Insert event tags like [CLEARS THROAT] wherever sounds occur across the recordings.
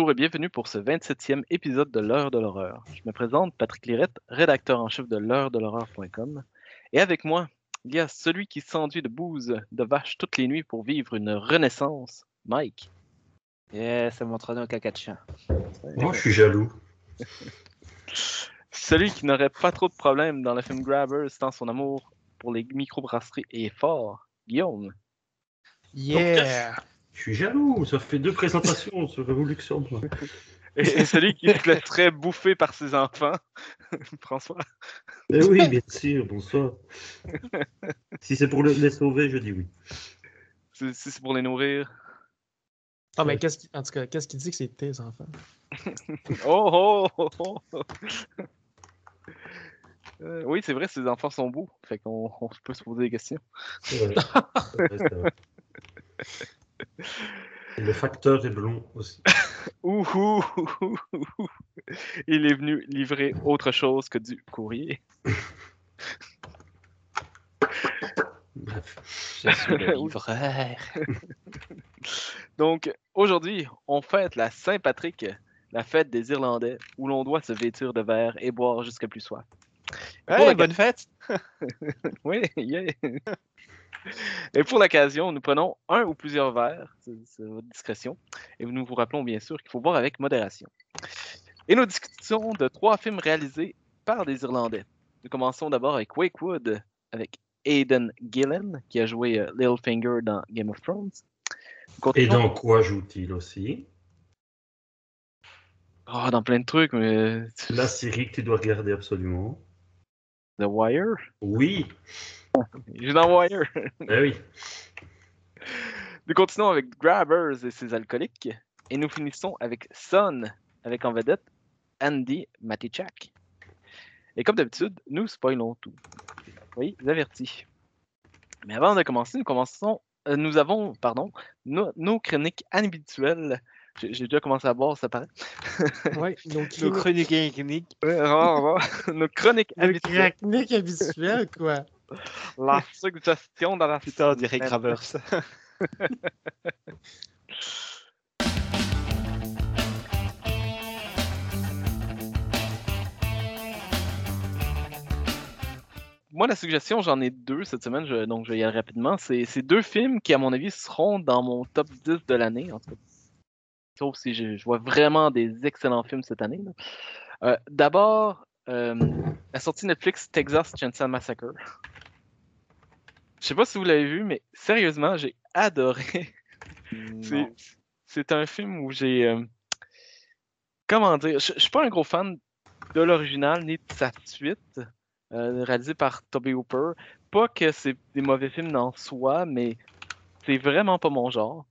Bonjour et bienvenue pour ce 27e épisode de l'heure de l'horreur. Je me présente Patrick Lirette, rédacteur en chef de l'heure de l'horreur.com. Et avec moi, il y a celui qui s'enduit de bouse de vache toutes les nuits pour vivre une renaissance, Mike. Yeah, ça m'entraîne au caca de chien. Moi, je suis jaloux. [LAUGHS] Celui qui n'aurait pas trop de problèmes dans le film Grabbers tant son amour pour les microbrasseries est fort, Guillaume. Yeah! Je suis jaloux. Ça fait deux présentations sur Révolution. moi. Et, celui qui se laisserait bouffer par ses enfants, [LAUGHS] François. Eh oui, bien sûr. Bonsoir. Si c'est pour le- les sauver, je dis oui. Si c'est pour les nourrir. Ah, mais qu'est-ce qui... en tout cas, qu'est-ce qui dit que c'est tes enfants? [LAUGHS] Oh, oh, oh, oh. Euh, oui, c'est vrai, ses enfants sont beaux. Fait qu'on on peut se poser des questions. [LAUGHS] Et le facteur est blond aussi. Ouh, ouh, ouh, ouh, ouh. Il est venu livrer autre chose que du courrier. Bref. Je suis le [LAUGHS] livreur. [LAUGHS] Donc, aujourd'hui, on fête la Saint-Patrick, la fête des Irlandais, où l'on doit se vêtir de verre et boire jusqu'à plus soif. Bonne fête! [LAUGHS] Oui, yeah. Et pour l'occasion, nous prenons un ou plusieurs verres, c'est votre discrétion, et nous vous rappelons bien sûr qu'il faut boire avec modération. Et nous discutons de trois films réalisés par des Irlandais. Nous commençons d'abord avec Wakewood, avec Aidan Gillen, qui a joué euh, Littlefinger dans Game of Thrones. Et dans quoi joue-t-il aussi? Ah, dans plein de trucs, mais La série que tu dois regarder absolument. The Wire? Oui. Joue dans Wire. Eh oui. Nous continuons avec Grabbers et ses alcooliques. Et nous finissons avec Son, avec en vedette Andy Matichak. Et comme d'habitude, nous spoilons tout. Oui, avertis. Mais avant de commencer, nous commençons. euh, nous avons, pardon, nos, nos chroniques habituelles. J'ai j'ai déjà commencé à boire, ça paraît. Ouais, [LAUGHS] nos Nos chroniques nos chroniques habituelles. chroniques habituelles, quoi. [LAUGHS] La suggestion dans la Putain, on dirait. Moi, la suggestion, j'en ai deux cette semaine, je- donc je vais y aller rapidement. C'est deux films qui, à mon avis, seront dans mon top 10 de l'année. En tout cas. Sauf si je, je vois vraiment des excellents films cette année. Euh, D'abord, euh, la sortie Netflix Texas Chainsaw Massacre. Je sais pas si vous l'avez vu, mais sérieusement, j'ai adoré. C'est- un film où j'ai. euh, comment dire Je je suis pas un gros fan de l'original ni de sa suite, euh, réalisé par Toby Hooper. Pas que c'est des mauvais films en soi, mais c'est vraiment pas mon genre.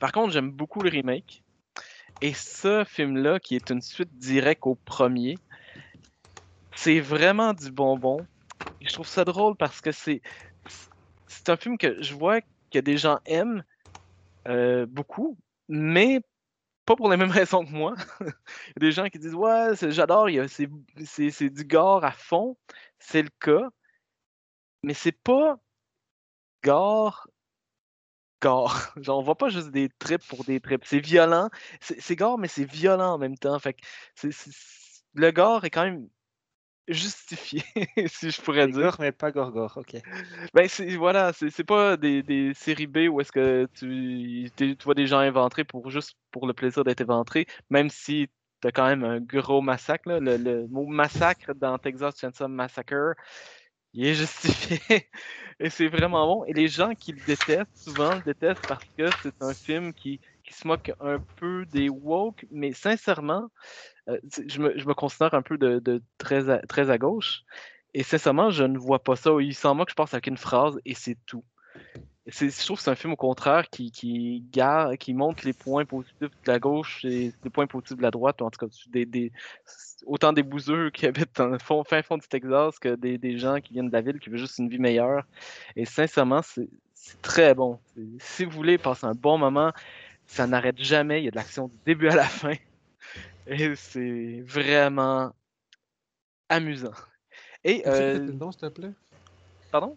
Par contre, j'aime beaucoup le remake. Et ce film-là, qui est une suite directe au premier, c'est vraiment du bonbon. Je trouve ça drôle parce que c'est c'est un film que je vois que des gens aiment euh, beaucoup, mais pas pour les mêmes [LAUGHS] raisons que moi. Il y a des gens qui disent Ouais, j'adore, c'est du gore à fond. C'est le cas. Mais c'est pas gore gore. [LAUGHS] Genre, on voit pas juste des trips pour des trips. C'est violent. C'est gore, mais c'est violent en même temps. Fait que le gore est quand même justifié, [LAUGHS] si je pourrais dire. Gore, mais pas Gorgor, ok. Ben, voilà, c'est, pas des, des séries B où est-ce que tu, tu vois des gens inventés pour juste pour le plaisir d'être éventrés, même si t'as quand même un gros massacre. là. Le, le mot massacre dans Texas Chainsaw Massacre, il est justifié. [LAUGHS] Et c'est vraiment bon. Et les gens qui le détestent, souvent le détestent parce que c'est un film qui, qui se moque un peu des woke, mais sincèrement, euh, je, me, je me considère un peu de, de très, à, très à gauche. Et sincèrement, je ne vois pas ça. Il s'en moque, je pense, avec une phrase et c'est tout. Je trouve que c'est un film au contraire qui, qui, qui montre les points positifs de la gauche et les points positifs de la droite, en tout cas des, des- autant des bouseux qui habitent le fond, fin fond du Texas que des, des gens qui viennent de la ville qui veulent juste une vie meilleure. Et sincèrement, c'est très bon. Si vous voulez passer un bon moment, ça n'arrête jamais. Il y a de l'action du début à la fin. Et c'est vraiment amusant. Et, euh, le nom, s'il te plaît? pardon?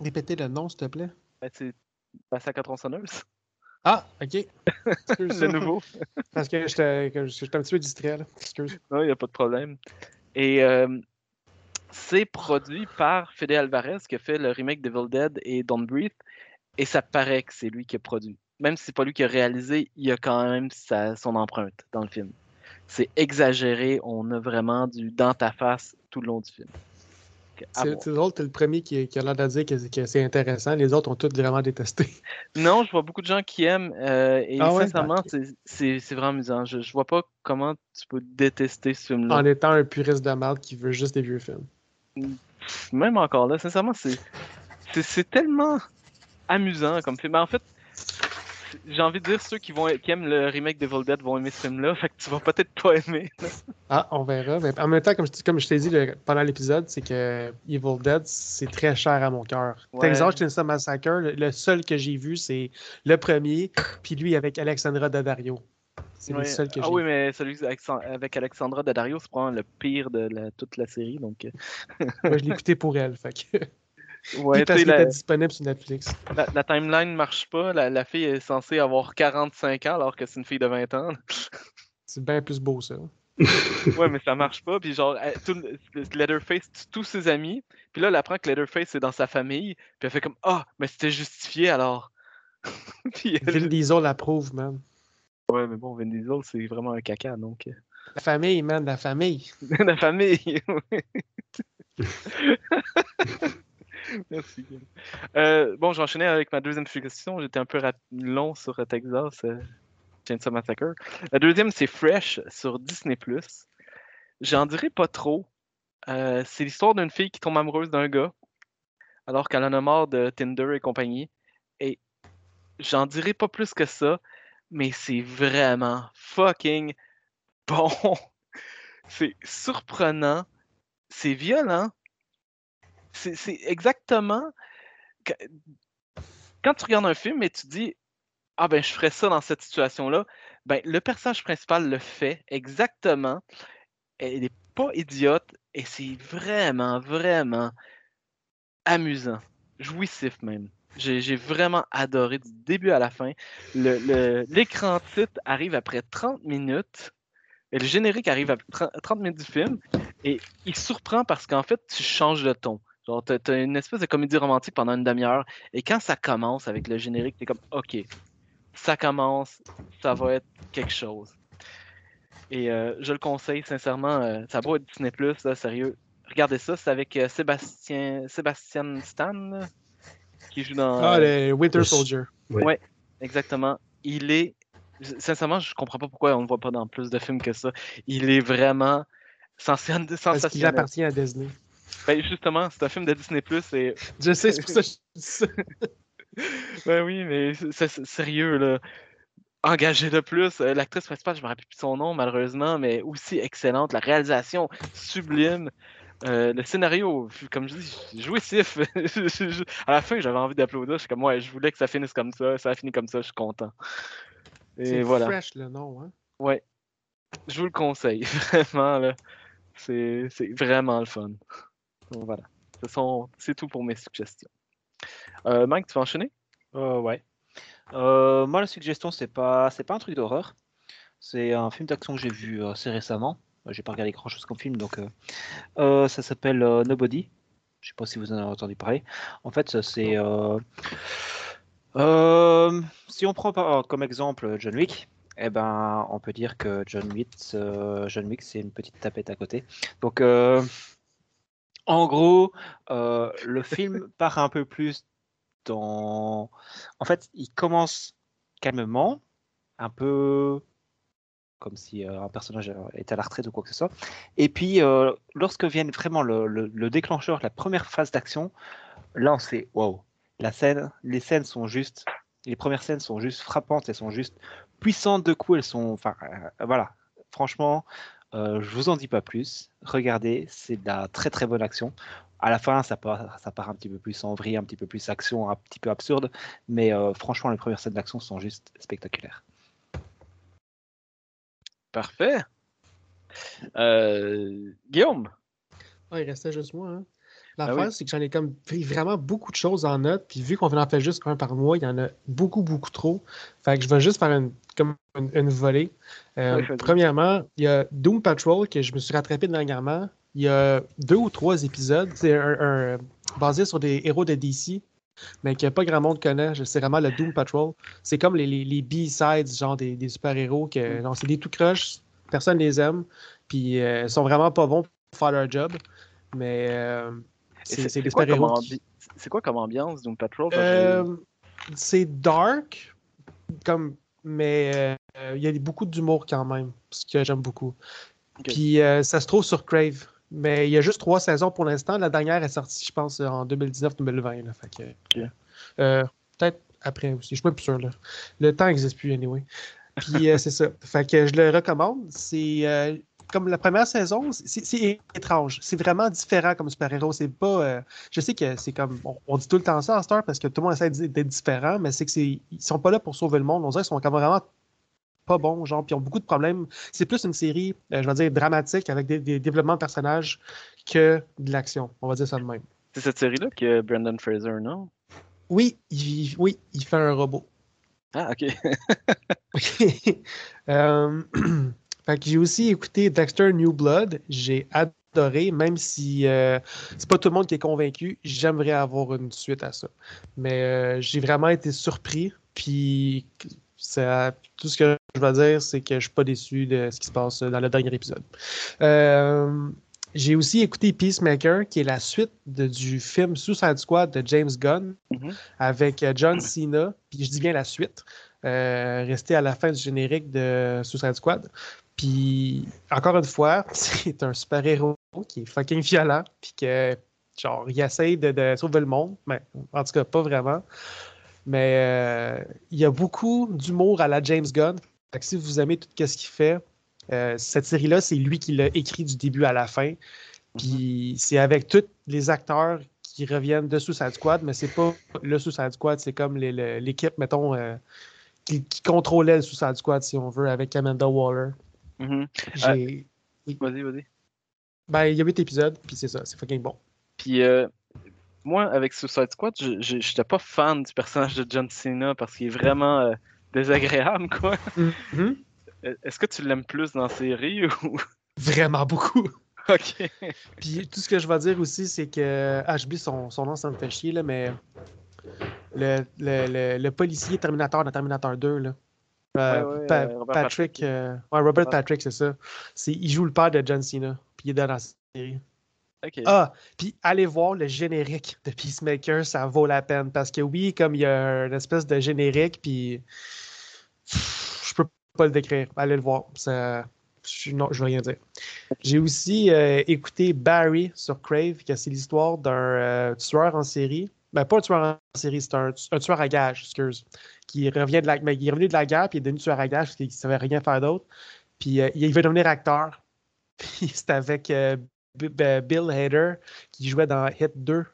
Répétez le nom, s'il te plaît. Ben, c'est Massacre tronçonneuse. Ah, ok. [LAUGHS] Le nouveau. Parce que j'étais un petit peu distrait, là. Excuse. Non, il n'y a pas de problème. Et euh, c'est produit par Fede Alvarez qui a fait le remake d'Evil Dead et Don't Breathe. Et ça paraît que c'est lui qui a produit. Même si c'est pas lui qui a réalisé, il y a quand même sa- son empreinte dans le film. C'est exagéré, on a vraiment du dans ta face tout le long du film. C'est drôle, t'es le premier qui, qui a l'air de dire que, que c'est intéressant. Les autres ont tous vraiment détesté. [LAUGHS] Non, je vois beaucoup de gens qui aiment. euh, et Ah ouais? sincèrement, c'est- vraiment amusant. Je, je vois pas comment tu peux détester ce film-là. En étant un puriste de merde qui veut juste des vieux films. même encore là, sincèrement, c'est tellement amusant comme film. En fait, j'ai envie de dire ceux qui vont qui aiment le remake d'Evil Dead vont aimer ce film-là, fait que tu vas peut-être pas aimer. Ah, on verra. Mais en même temps, comme je, comme je t'ai dit le- pendant l'épisode, c'est que Evil Dead, c'est très cher à mon cœur. Ouais. Texas Chainsaw Massacre, le, le seul que j'ai vu, c'est le premier, puis lui avec Alexandra Daddario. C'est Ouais. le seul que ah j'ai oui, vu. mais celui avec, avec Alexandra Daddario, c'est probablement le pire de la- toute la série. Donc, euh, Moi, je l'ai écouté pour elle. Fait que... ouais, parce la, était disponible sur Netflix. la- la timeline marche pas. La, la fille est censée avoir 45 ans alors que c'est une fille de 20 ans. C'est bien plus beau, ça. [LAUGHS] Ouais, mais ça marche pas. Puis genre, elle- tout, le- Leatherface tue tous ses amis. Puis là, elle apprend que Leatherface est dans sa famille. Puis elle fait comme Ah, mais c'était justifié alors. [LAUGHS] puis elle- Vin Diesel l'approuve, man. Ouais, mais bon, Vin Diesel, c'est vraiment un caca, donc. euh, La famille, man, la famille. [LAUGHS] la famille. [LAUGHS] Merci. Euh, bon, j'enchaînais avec ma deuxième question. J'étais un peu long sur euh, Texas, euh, Chainsaw Massacre. La deuxième, c'est Fresh sur Disney+. J'en dirais pas trop. Euh, c'est l'histoire d'une fille qui tombe amoureuse d'un gars alors qu'elle en a marre de Tinder et compagnie. Et j'en dirais pas plus que ça, mais c'est vraiment fucking [LAUGHS] bon. C'est surprenant. C'est violent. C'est exactement. Quand tu regardes un film et tu dis Ah ben je ferais ça dans cette situation-là, ben le personnage principal le fait exactement. Elle n'est pas idiote et c'est vraiment, vraiment amusant. Jouissif même. J'ai vraiment adoré du début à la fin. Le- le- L'écran titre arrive après 30 minutes. Et le générique arrive après 30 30 minutes du film. Et il surprend parce qu'en fait, tu changes de ton. Genre, t'as t'as une espèce de comédie romantique pendant une demi-heure. Et quand ça commence avec le générique, t'es comme, OK, ça commence, ça va être quelque chose. Et euh, je le conseille, sincèrement. euh, ça va être Disney+, là, sérieux. Regardez ça, c'est avec euh, Sébastien, Sébastien Stan, là, qui joue dans... Ah, euh, le Winter Soldier. Ouais. Exactement. Il est. Sincèrement, je comprends pas pourquoi on ne le voit pas dans plus de films que ça. Il est vraiment sensa- Parce qu'il sensationnel. appartient à Disney. Ben, justement, c'est un film de Disney et. Je sais, c'est pour ça que je dis ça. [LAUGHS] Ben oui, mais c'est- sérieux, là. Engagé de plus. Euh, L'actrice principale, je me rappelle plus de son nom, malheureusement, mais aussi excellente. La réalisation, sublime. Euh, le scénario, comme je dis, jouissif. [LAUGHS] À la fin, j'avais envie d'applaudir. Je suis comme, ouais, je voulais que ça finisse comme ça. Ça a fini comme ça, je suis content. Et C'est voilà. fresh le nom, hein? Ouais. Je vous le conseille, [LAUGHS] vraiment, là. C'est vraiment le fun. Donc voilà. C'est tout pour mes suggestions. Euh, Mike, tu vas enchaîner? Euh, ouais. Euh, moi, la suggestion, c'est pas, c'est pas un truc d'horreur. C'est un film d'action que j'ai vu euh, assez récemment. J'ai pas regardé grand chose comme film, donc ça s'appelle Nobody. Je sais pas si vous en avez entendu parler. En fait, c'est si on prend par- comme exemple John Wick, eh ben, on peut dire que John Wick, John Wick, c'est une petite tapette à côté. Donc, en gros, euh, le film [LAUGHS] part un peu plus dans. En fait, il commence calmement, un peu comme si euh, un personnage euh, était à la retraite ou quoi que ce soit. Et puis, euh, lorsque vient vraiment le, le- le déclencheur, la première phase d'action, là, on se fait waouh. La scène, les scènes sont juste, les premières scènes sont juste frappantes, elles sont juste puissantes de coups, elles sont, enfin, euh, voilà. Franchement, euh, je vous en dis pas plus. Regardez, c'est de la très très bonne action. À la fin, ça part, ça part un petit peu plus en vrille, un petit peu plus action, un petit peu absurde, mais euh, franchement, les premières scènes d'action sont juste spectaculaires. Parfait. Euh, Guillaume? Ah, il restait juste moi. Hein. Ah L'affaire, oui. c'est que j'en ai comme pris vraiment beaucoup de choses en note. Puis vu qu'on en fait juste un par mois, il y en a beaucoup, beaucoup trop. Fait que je vais juste faire une, comme une, une volée. Euh, Oui, premièrement, il y a Doom Patrol que je me suis rattrapé dernièrement. Il y a deux ou trois épisodes. C'est un, un- basé sur des héros de DC, mais que pas grand monde connaît. C'est vraiment le Doom Patrol. C'est comme les, les, les B-sides, genre des, des super-héros. que Mm. C'est des tout croches. Personne les aime. Puis euh, ils sont vraiment pas bons pour faire leur job. Mais euh, c'est quoi comme super-héros. qui- ambi- c'est quoi comme ambiance Doom Patrol? Euh, c'est dark, comme, mais euh, il y a beaucoup d'humour quand même, ce que j'aime beaucoup. Puis euh, ça se trouve sur Crave. Mais il y a juste trois saisons pour l'instant. La dernière est sortie, je pense, en 2019-2020. là. Fait que, Ok. euh, Peut-être après aussi. Je suis pas plus sûr. Là. Le temps n'existe plus, anyway. Puis euh, c'est ça. Fait que je le recommande. C'est euh, comme la première saison, c'est étrange. C'est vraiment différent comme super-héros. C'est pas. euh, je sais que c'est comme. On, on dit tout le temps ça à Star parce que tout le monde essaie d'être différent, mais c'est que. Ils sont pas là pour sauver le monde. On dirait qu'ils sont comme vraiment pas bons, genre, puis ils ont beaucoup de problèmes. C'est plus une série, euh, je vais dire, dramatique avec des, des développements de personnages que de l'action. On va dire ça de même. c'est cette série-là qui a Brendan Fraser, non? Oui, il, oui, il fait un robot. Ah, ok. [LAUGHS] Euh, [CLEARS THROAT] fait que j'ai aussi écouté Dexter New Blood. J'ai adoré, même si euh, c'est pas tout le monde qui est convaincu. J'aimerais avoir une suite à ça. Mais euh, j'ai vraiment été surpris. Puis ça, tout ce que je vais dire, c'est que je suis pas déçu de ce qui se passe dans le dernier épisode. Euh, j'ai aussi écouté Peacemaker, qui est la suite de- du film Suicide Squad de James Gunn Mhm. avec euh, John Cena. Puis je dis bien la suite. Euh, resté à la fin du générique de Suicide Squad. Puis, encore une fois, [LAUGHS] c'est un super-héros qui est fucking violent, puis que, genre, il essaye de, de sauver le monde, mais en tout cas, pas vraiment. Mais euh, il y a beaucoup d'humour à la James Gunn. Fait que si vous aimez tout ce qu'il fait, euh, cette série-là, c'est lui qui l'a écrit du début à la fin. Puis c'est avec tous les acteurs qui reviennent de Suicide Squad, mais c'est pas le Suicide Squad, c'est comme l'équipe, mettons, euh, qui, qui contrôlait le Suicide Squad, si on veut, avec Amanda Waller. Mhm. J'ai. Vas-y, vas-y. Ben, il y a huit épisodes, puis c'est ça, c'est fucking bon. Puis euh, moi, avec Suicide Squad, je j'étais pas fan du personnage de John Cena parce qu'il est vraiment euh, désagréable, quoi. Mhm. [LAUGHS] Euh, Est-ce que tu l'aimes plus dans la série ou? Vraiment beaucoup. [LAUGHS] ok. Puis tout ce que je vais dire aussi, c'est que. Ah, j'oublie son, son nom, ça me fait chier, là, mais. Le, le, le, le policier Terminator dans Terminator 2, là. Euh, Ouais, ouais, Pa- Robert Patrick. Patrick. euh, ouais, Robert Patrick, c'est ça. Il joue le père de John Cena, puis il est dans la série. Ah, puis allez voir le générique de Peacemaker, ça vaut la peine. Parce que oui, comme il y a une espèce de générique, puis je peux pas le décrire. Allez le voir. Ça... je- Non, je veux rien dire. J'ai aussi euh, écouté Barry sur Crave, que c'est l'histoire d'un tueur en série. Ben, pas un tueur en série, c'est un, un tueur à gage, excuse. Qui revient de la, mais il est revenu de la guerre, puis il est devenu tueur à gage, parce qu'il ne savait rien faire d'autre. Puis euh, il veut devenir acteur. [LAUGHS] Puis c'est avec euh, Bill Hader qui jouait dans Hit 2.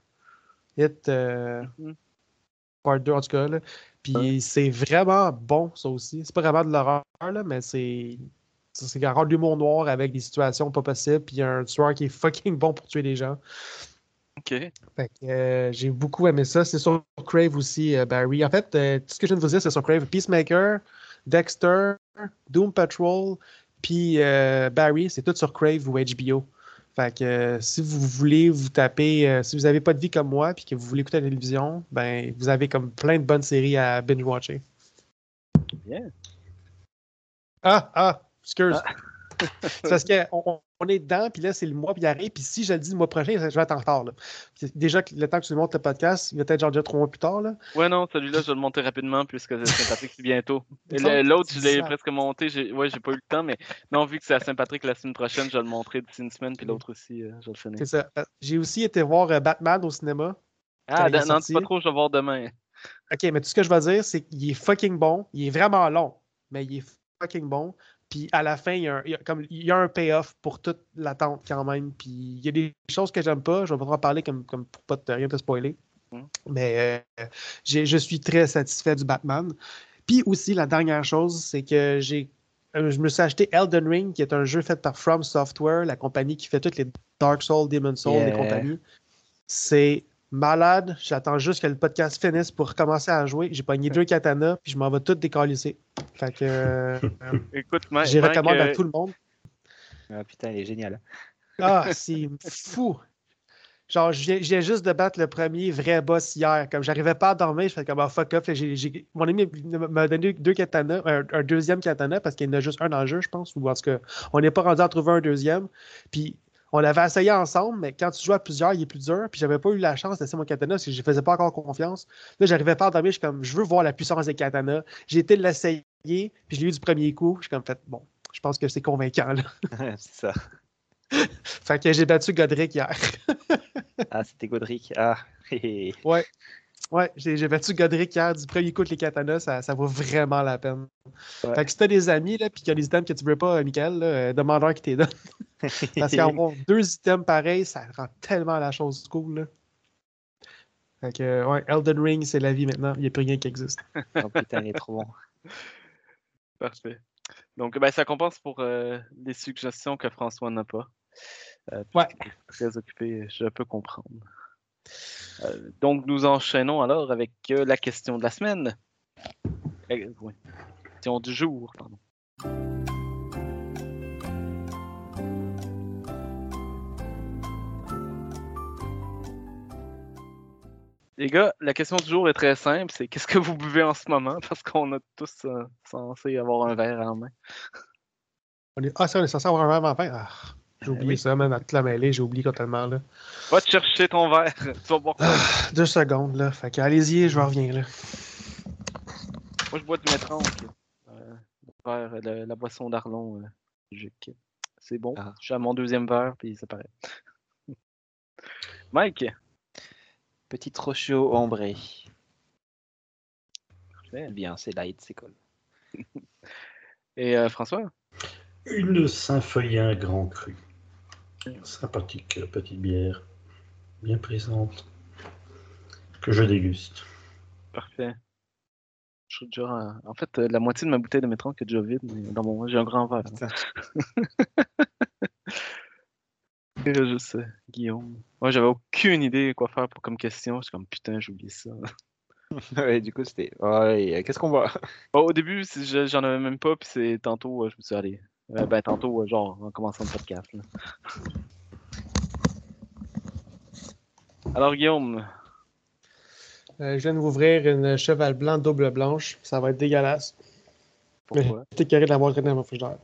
Hit euh, Mhm. Part 2, en tout cas. là. Puis c'est vraiment bon, ça aussi. C'est pas vraiment de l'horreur, là, mais c'est. C'est encore de l'humour noir avec des situations pas possibles. Puis un tueur qui est [LAUGHS] fucking bon pour tuer les gens. Ok. Fait que, euh, j'ai beaucoup aimé ça. C'est sur Crave aussi, euh, Barry. En fait, euh, tout ce que je viens de vous dire, c'est sur Crave. Peacemaker, Dexter, Doom Patrol, puis Barry, c'est tout sur Crave ou HBO. Fait que si vous voulez vous taper, si vous n'avez pas de vie comme moi, puis que vous voulez écouter la télévision, ben vous avez comme plein de bonnes séries à binge-watcher. Bien. Ah, ah, excuse. C'est parce qu'on on est dedans, puis là, c'est le mois, puis il arrive, puis si je le dis le mois prochain, je vais être en retard. Là. Déjà, le temps que tu montes le podcast, il va être genre déjà trois mois plus tard. Là. Ouais, non, celui-là, je vais le monter rapidement puisque c'est Saint-Patrick, c'est bientôt. [LAUGHS] L'autre, je l'ai presque monté. J'ai... Ouais, j'ai pas eu le temps, mais non, vu que c'est à Saint-Patrick la semaine prochaine, je vais le montrer d'ici une semaine, puis l'autre aussi, euh, je vais le finir. C'est ça. Euh, J'ai aussi été voir euh, Batman au cinéma. Ah, est non, pas trop, je vais voir demain. Ok, mais tout ce que je vais dire, c'est qu'il est fucking bon. Il est vraiment long, mais il est fucking bon. Puis à la fin, il y a un, il y a comme, il y a un payoff pour toute l'attente quand même. Puis il y a des choses que j'aime pas. Je vais pas en parler comme, comme pour pas te, rien te spoiler. Mm. Mais euh, je suis très satisfait du Batman. Puis aussi, la dernière chose, c'est que j'ai euh, je me suis acheté Elden Ring, qui est un jeu fait par From Software, la compagnie qui fait toutes les Dark Souls, Demon Souls et compagnie. C'est malade. J'attends juste que le podcast finisse pour commencer à jouer. J'ai pogné deux katanas, puis je m'en vais tout décalisser. Fait que euh, [LAUGHS] Écoute, Mike, recommande euh, à tout le monde. Ah, putain, il est génial. [LAUGHS] Ah, c'est fou. Genre, je viens, je viens juste de battre le premier vrai boss hier. Comme j'arrivais pas à dormir, je fais comme ah, fuck off. J'ai- j'ai- Mon ami m'a donné deux katanas, un, un deuxième katana, parce qu'il y en a juste un dans le jeu, je pense. Ou en tout cas, on n'est pas rendu à trouver un deuxième. Puis on l'avait essayé ensemble, mais quand tu joues à plusieurs, il est plus dur. Puis j'avais pas eu la chance d'essayer mon katana parce que je faisais pas encore confiance. Là, j'arrivais pas à dormir. Je suis comme, je veux voir la puissance des katanas. J'ai été l'essayer, puis je l'ai eu du premier coup. Je suis comme, fait, bon, je pense que c'est convaincant. Là. [LAUGHS] c'est ça. Fait que j'ai battu Godric hier. Ah, c'était Godric. Ah. [LAUGHS] Ouais. Ouais, j'ai j'ai battu Godric hier du premier coup de les katanas, ça, ça vaut vraiment la peine. Ouais. Fait que si t'as des amis là, puis qu'il y a des items que tu veux pas, euh, Michael, là, euh, demande-leur qui t'es [LAUGHS] donne. Parce qu'avoir deux items pareils, ça rend tellement la chose cool. Là. Fait que, euh, ouais, Elden Ring, c'est la vie maintenant. Il n'y a plus rien qui existe. [LAUGHS] Oh, putain, il est trop bon. Parfait. Donc, ben, ça compense pour euh, les suggestions que François n'a pas. Euh, Ouais. Très occupé, je peux comprendre. Euh, donc, nous enchaînons alors avec euh, la question de la semaine. Oui. Question du jour, pardon. Les gars, la question du jour est très simple. C'est qu'est-ce que vous buvez en ce moment? Parce qu'on a tous euh, censé avoir un verre en main. On est... Ah, ça, on est censé avoir un verre en fin. Ah, j'ai oublié oui. ça, même à toute la mêlée, j'ai oublié totalement. Là. Va te chercher ton verre. [LAUGHS] Tu vas boire quoi? Ah, deux secondes, là. Fait que allez-y, je reviens, là. Moi, je bois du métron. Euh, verre, la boisson d'Arlon. euh. C'est bon. Ah. Je suis à mon deuxième verre, puis ça paraît. Mike, Petit Rochio ombré. Parfait. Bien, c'est light, c'est cool. et euh, François? Une Saint-Feuillin Grand Cru. Sympathique petite bière, bien présente, que je déguste. Parfait. Je suis déjà. En fait, euh, la moitié de ma bouteille de métron qui est déjà vide, mais dans mon. J'ai un grand verre. là. [LAUGHS] Et là, juste euh, Guillaume. Moi, j'avais aucune idée quoi faire pour comme question. Je suis comme putain, j'ai oublié ça. [LAUGHS] ouais, du coup, c'était. Ouais, euh, qu'est-ce qu'on voit Bon, au début, j'en avais même pas, puis c'est tantôt, je me suis dit, allez. Euh, ben, tantôt, euh, genre, en commençant le podcast. là. Alors, Guillaume, Euh, je viens de vous ouvrir une cheval blanc double blanche. Ça va être dégueulasse. pourquoi? [LAUGHS] J'étais carré de l'avoir traîné dans mon frigidaire.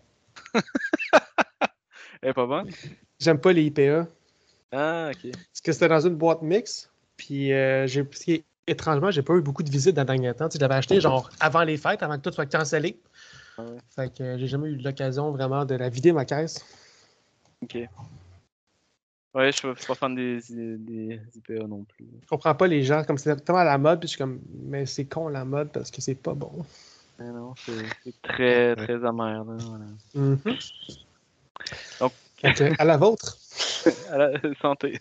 [LAUGHS] Elle est pas bonne? J'aime pas les IPA. Ah, ok. Parce que c'était dans une boîte mix. Puis, euh, j'ai, étrangement, j'ai pas eu beaucoup de visites dans le dernier temps. Tu sais, l'avais acheté genre avant les fêtes, avant que tout soit cancellé. Ouais. Fait que euh, j'ai jamais eu l'occasion vraiment de la vider ma caisse. Ok. Ouais, je suis pas- je suis pas fan des, des IPA non plus. Je comprends pas les gens comme c'est tellement à la mode. Puis je suis comme, mais c'est con la mode parce que c'est pas bon. Non, c'est très, très amer. Là, voilà. Mhm. Donc- à la vôtre. [LAUGHS] À la santé.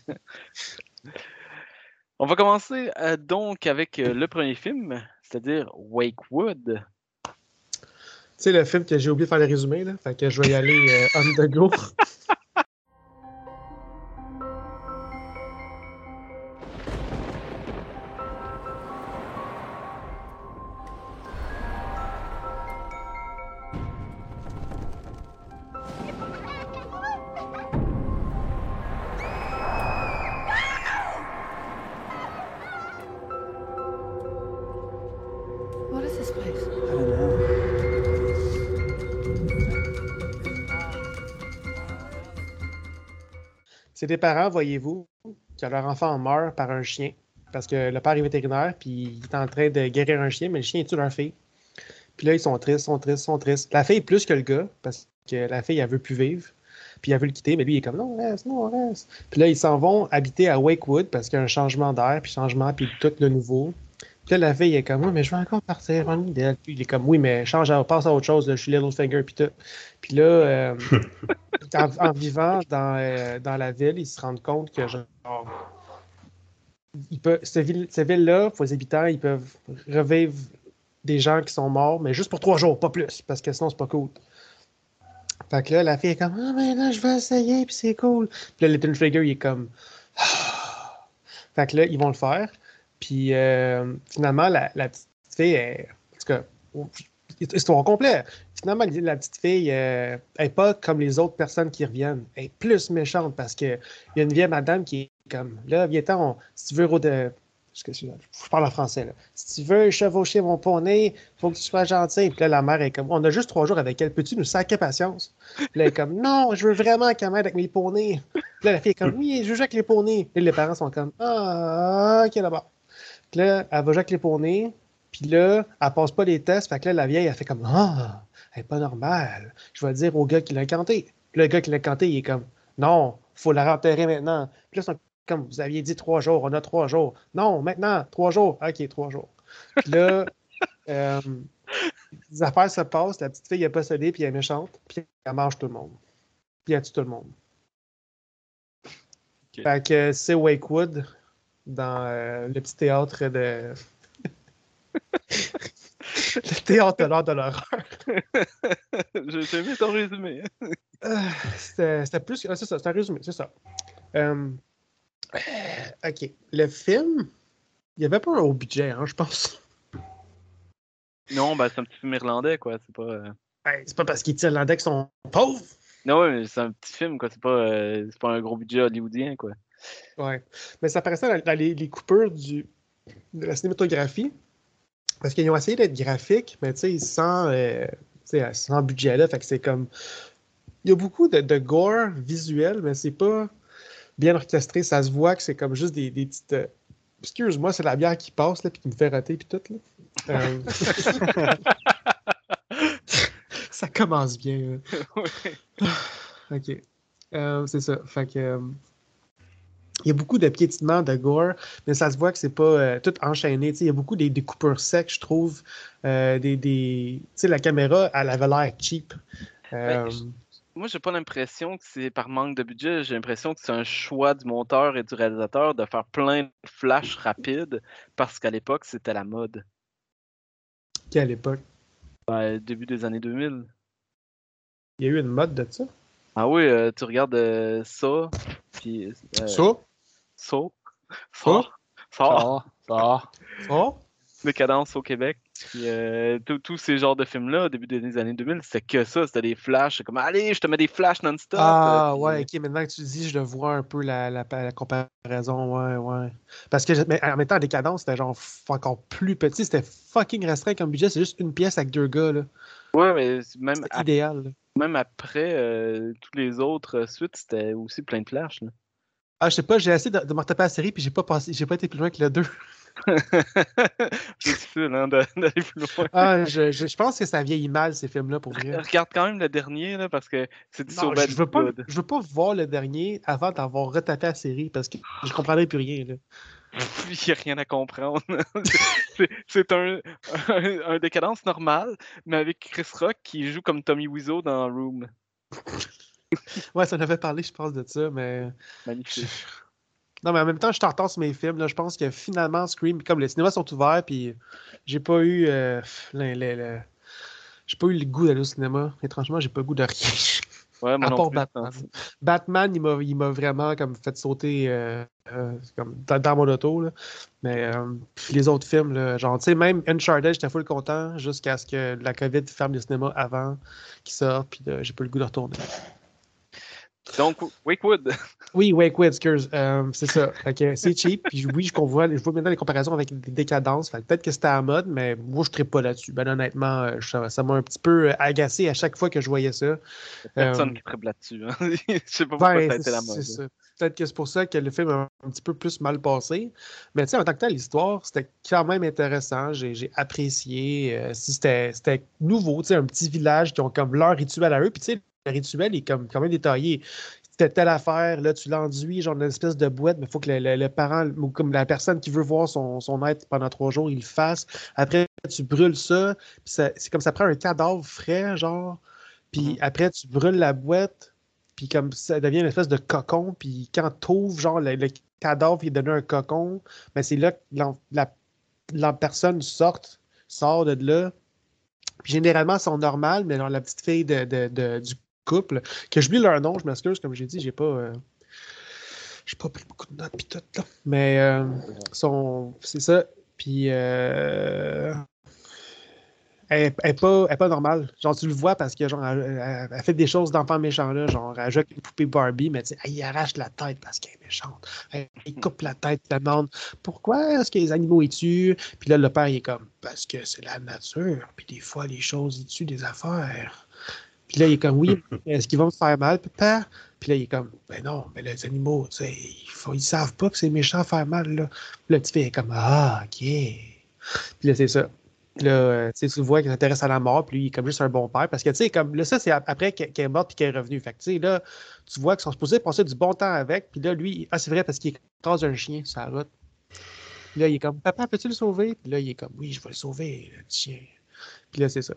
On va commencer euh, donc avec euh, le premier film, c'est-à-dire Wakewood. Sais, le film que j'ai oublié de faire le résumé, là. Fait que je vais y aller euh, on the go. [LAUGHS] parents, voyez-vous, que leur enfant meurt par un chien. Parce que le père est vétérinaire, puis il est en train de guérir un chien, mais le chien tue leur fille. Puis là, ils sont tristes, sont tristes, sont tristes. La fille plus que le gars, parce que la fille, elle veut plus vivre. Puis elle veut le quitter, mais lui, il est comme non, reste, non, reste. Puis là, ils s'en vont habiter à Wakewood parce qu'il y a un changement d'air, puis changement, puis tout le nouveau. Puis là, la fille est comme, oui, mais je veux encore partir, en. Puis il est comme, oui, mais change, passe à autre chose, là, je suis Littlefinger, puis tout. Puis là, euh, en, vivant dans, euh, dans la ville, ils se rendent compte que, genre, cette ville- cette ville-là, pour les habitants, ils peuvent revivre des gens qui sont morts, mais juste pour trois jours, pas plus, parce que sinon, c'est pas cool. Fait que là, la fille est comme, ah, mais là, je vais essayer, puis c'est cool. Puis là, Little Trigger, il est comme, ah. [SIGHS] Fait que là, ils vont le faire. Puis euh, finalement, la, petite fille, est, tout cas, histoire complète. Finalement, la petite fille n'est pas comme les autres personnes qui reviennent. Elle est plus méchante parce qu'il y a une vieille madame qui est comme là, viens si tu veux de. Je parle en français. Là. Si tu veux chevaucher mon poney, faut que tu sois gentil. Puis là, la mère est comme On a juste trois jours avec elle, peux-tu nous sacrer patience? Puis là, elle est comme Non, je veux vraiment qu'elle m'aide avec mes poneys. Puis là, la fille est comme Oui, je veux jouer avec les poneys. Et les parents sont comme Ah, ok, d'abord. Puis là, elle va jouer avec les poneys. Puis là, elle passe pas les tests. Fait que là, la vieille, elle fait comme Ah, elle est pas normale. Je vais dire au gars qui l'a canté. Puis le gars qui l'a canté, il est comme Non, faut la renterrer maintenant. Puis là, comme vous aviez dit trois jours, on a trois jours. Non, maintenant, trois jours. OK, trois jours. Puis là, [LAUGHS] euh, les affaires se passent, la petite fille est possédée, puis elle est méchante, puis elle mange tout le monde. Puis elle tue tout le monde. Fait que c'est Wakewood dans euh, le petit théâtre de. [LAUGHS] le théâtre de l'art de l'horreur. [LAUGHS] J'ai aimé ton résumé. Euh, c'était plus. Ah, c'est ça, c'est un résumé, c'est ça. Euh, OK. Le film, il n'y avait pas un haut budget, hein, je pense. Non, ben c'est un petit film irlandais, quoi. C'est pas. c'est pas parce qu'ils tirent irlandais qu'ils sont pauvres. Non, mais c'est un petit film, quoi. C'est pas, c'est pas un gros budget hollywoodien, quoi. Ouais. Mais ça paraissait dans, les, les, coupures du, de la cinématographie. Parce qu'ils ont essayé d'être graphiques, mais tu sais, sans, euh, sans budget là. Fait que c'est comme. Il y a beaucoup de, de gore visuel, mais c'est pas bien orchestré. Ça se voit que c'est comme juste des, des petites. Euh, excuse-moi, c'est la bière qui passe là, puis qui me fait rater puis tout. Là. Euh, [LAUGHS] ça commence bien. [LAUGHS] ok. c'est ça. Fait que il y a beaucoup de piétinements, de gore, mais ça se voit que c'est pas euh, tout enchaîné. il y a beaucoup des, des coupures secs, je trouve. Euh, des, des... la caméra, elle avait l'air cheap. Ben, euh... Moi, j'ai pas l'impression que c'est par manque de budget. J'ai l'impression que c'est un choix du monteur et du réalisateur de faire plein de flashs rapides parce qu'à l'époque, c'était la mode. Quelle époque? Ben, début des années 2000. Il y a eu une mode de ça? Ah oui, euh, tu regardes ça, puis... ça? Ça. Ça. Ça. Ça. Décadence au Québec. Puis euh, tous ces genres de films-là, au début des années 2000, c'était que ça. C'était des flashs. comme, allez, je te mets des flashs non-stop. Ah, euh, ouais, ok. Maintenant que tu dis, je le vois un peu la, la, comparaison. Ouais, ouais. Parce que, mais en même temps, Décadence, c'était genre encore plus petit. C'était fucking restreint comme budget. C'est juste une pièce avec deux gars, là. Ouais, mais même. idéal. Même après, euh, tous les autres suites, c'était aussi plein de flashs, là. Ah, je sais pas, j'ai de, de me retaper la série, puis j'ai pas passé, j'ai pas été plus loin que le 2. [LAUGHS] c'est difficile hein, d'aller plus loin. Ah, je, je, pense que ça vieillit mal, ces films-là, pour vrai. [LAUGHS] Regarde quand même le dernier, là, parce que c'est du non, je veux pas, Je veux pas voir le dernier avant d'avoir retapé la série, parce que je comprendrais plus rien. Là. [LAUGHS] Il n'y a rien à comprendre. c'est un, un, un, décadence normal, mais avec Chris Rock qui joue comme Tommy Wiseau dans Room. [LAUGHS] ouais, ça en avait parlé, je pense, de ça, mais. Magnifique. Non, mais en même temps, je t'entends sur mes films. Là, je pense que finalement, Scream, comme les cinémas sont ouverts, puis j'ai pas eu. Euh, j'ai pas eu le goût d'aller au cinéma. Étrangement, j'ai pas le goût de rien. Ouais, à part Batman. Batman, il m'a vraiment comme fait sauter euh, euh, comme dans, mon auto. Là. Mais les autres films, là, genre, tu sais, même Uncharted, j'étais full content jusqu'à ce que la COVID ferme les cinémas avant qu'il sorte, puis j'ai pas le goût de retourner. Donc, Wakewood. Oui, Wakewood, excuse. Euh, c'est ça. c'est cheap. Puis oui, je vois, je vois maintenant les comparaisons avec des décadences. Peut-être que c'était à mode, mais moi, je ne pas là-dessus. Ben, honnêtement, euh, ça m'a un petit peu euh, agacé à chaque fois que je voyais ça. Personne euh, qui tripe là-dessus. Hein. [LAUGHS] je sais pas pourquoi ben, ça a été la mode. Peut-être que c'est pour ça que le film a un petit peu plus mal passé. Mais tu sais, en tant que tel, l'histoire, c'était quand même intéressant. J'ai apprécié. si c'était nouveau, tu sais, un petit village qui ont comme leur rituel à eux. Puis tu sais, rituel est comme quand même détaillé? C'était telle affaire, là, tu l'enduis, genre une espèce de boîte, mais il faut que le, parent ou comme la personne qui veut voir son, son être pendant trois jours, il le fasse. Après, tu brûles ça, c'est comme ça prend un cadavre frais, genre. Puis mm-hmm. après, tu brûles la boîte, puis comme ça devient une espèce de cocon, puis quand tu ouvres, genre, le, cadavre, il donne un cocon, mais c'est là que la, la, personne sort, sort de là. Puis généralement, elles sont normales, mais alors la petite fille de, de, du couple, que j'oublie leur nom, je m'excuse, comme j'ai dit, j'ai pas. euh, j'ai pas pris beaucoup de notes pis tout là. Mais euh, son- c'est ça. Puis euh, elle, elle est pas, elle pas normale. Genre, tu le vois parce que genre, elle, fait des choses d'enfant méchant là. Genre, elle avec une poupée Barbie, mais tu sais, elle y arrache la tête parce qu'elle est méchante. Elle, coupe la tête, elle demande pourquoi est-ce que les animaux y tuent. Puis là, le père, il est comme parce que c'est la nature. Puis des fois, les choses, ils tuent des affaires. Puis là, il est comme oui, [LAUGHS] est-ce qu'ils vont me faire mal, papa? Puis là, il est comme ben non, mais les animaux, tu sais, ils, faut- ils savent pas que c'est méchant faire mal. Là. Puis le petit est comme ah, ok. Puis là, c'est ça. Là, euh, tu sais, tu le vois qu'il s'intéresse à la mort, puis lui, il est comme juste un bon père. Parce que, tu sais, comme là, ça, c'est ap- après qu'elle est morte puis qu'elle est revenue. Fait que, tu sais, là, tu vois qu'ils sont supposés passer du bon temps avec. Puis là, lui, ah, c'est vrai, parce qu'il écrase un chien sur la route. Puis là, il est comme, papa, peux-tu le sauver? Puis là, il est comme, oui, je vais le sauver, le chien. Puis là, c'est ça.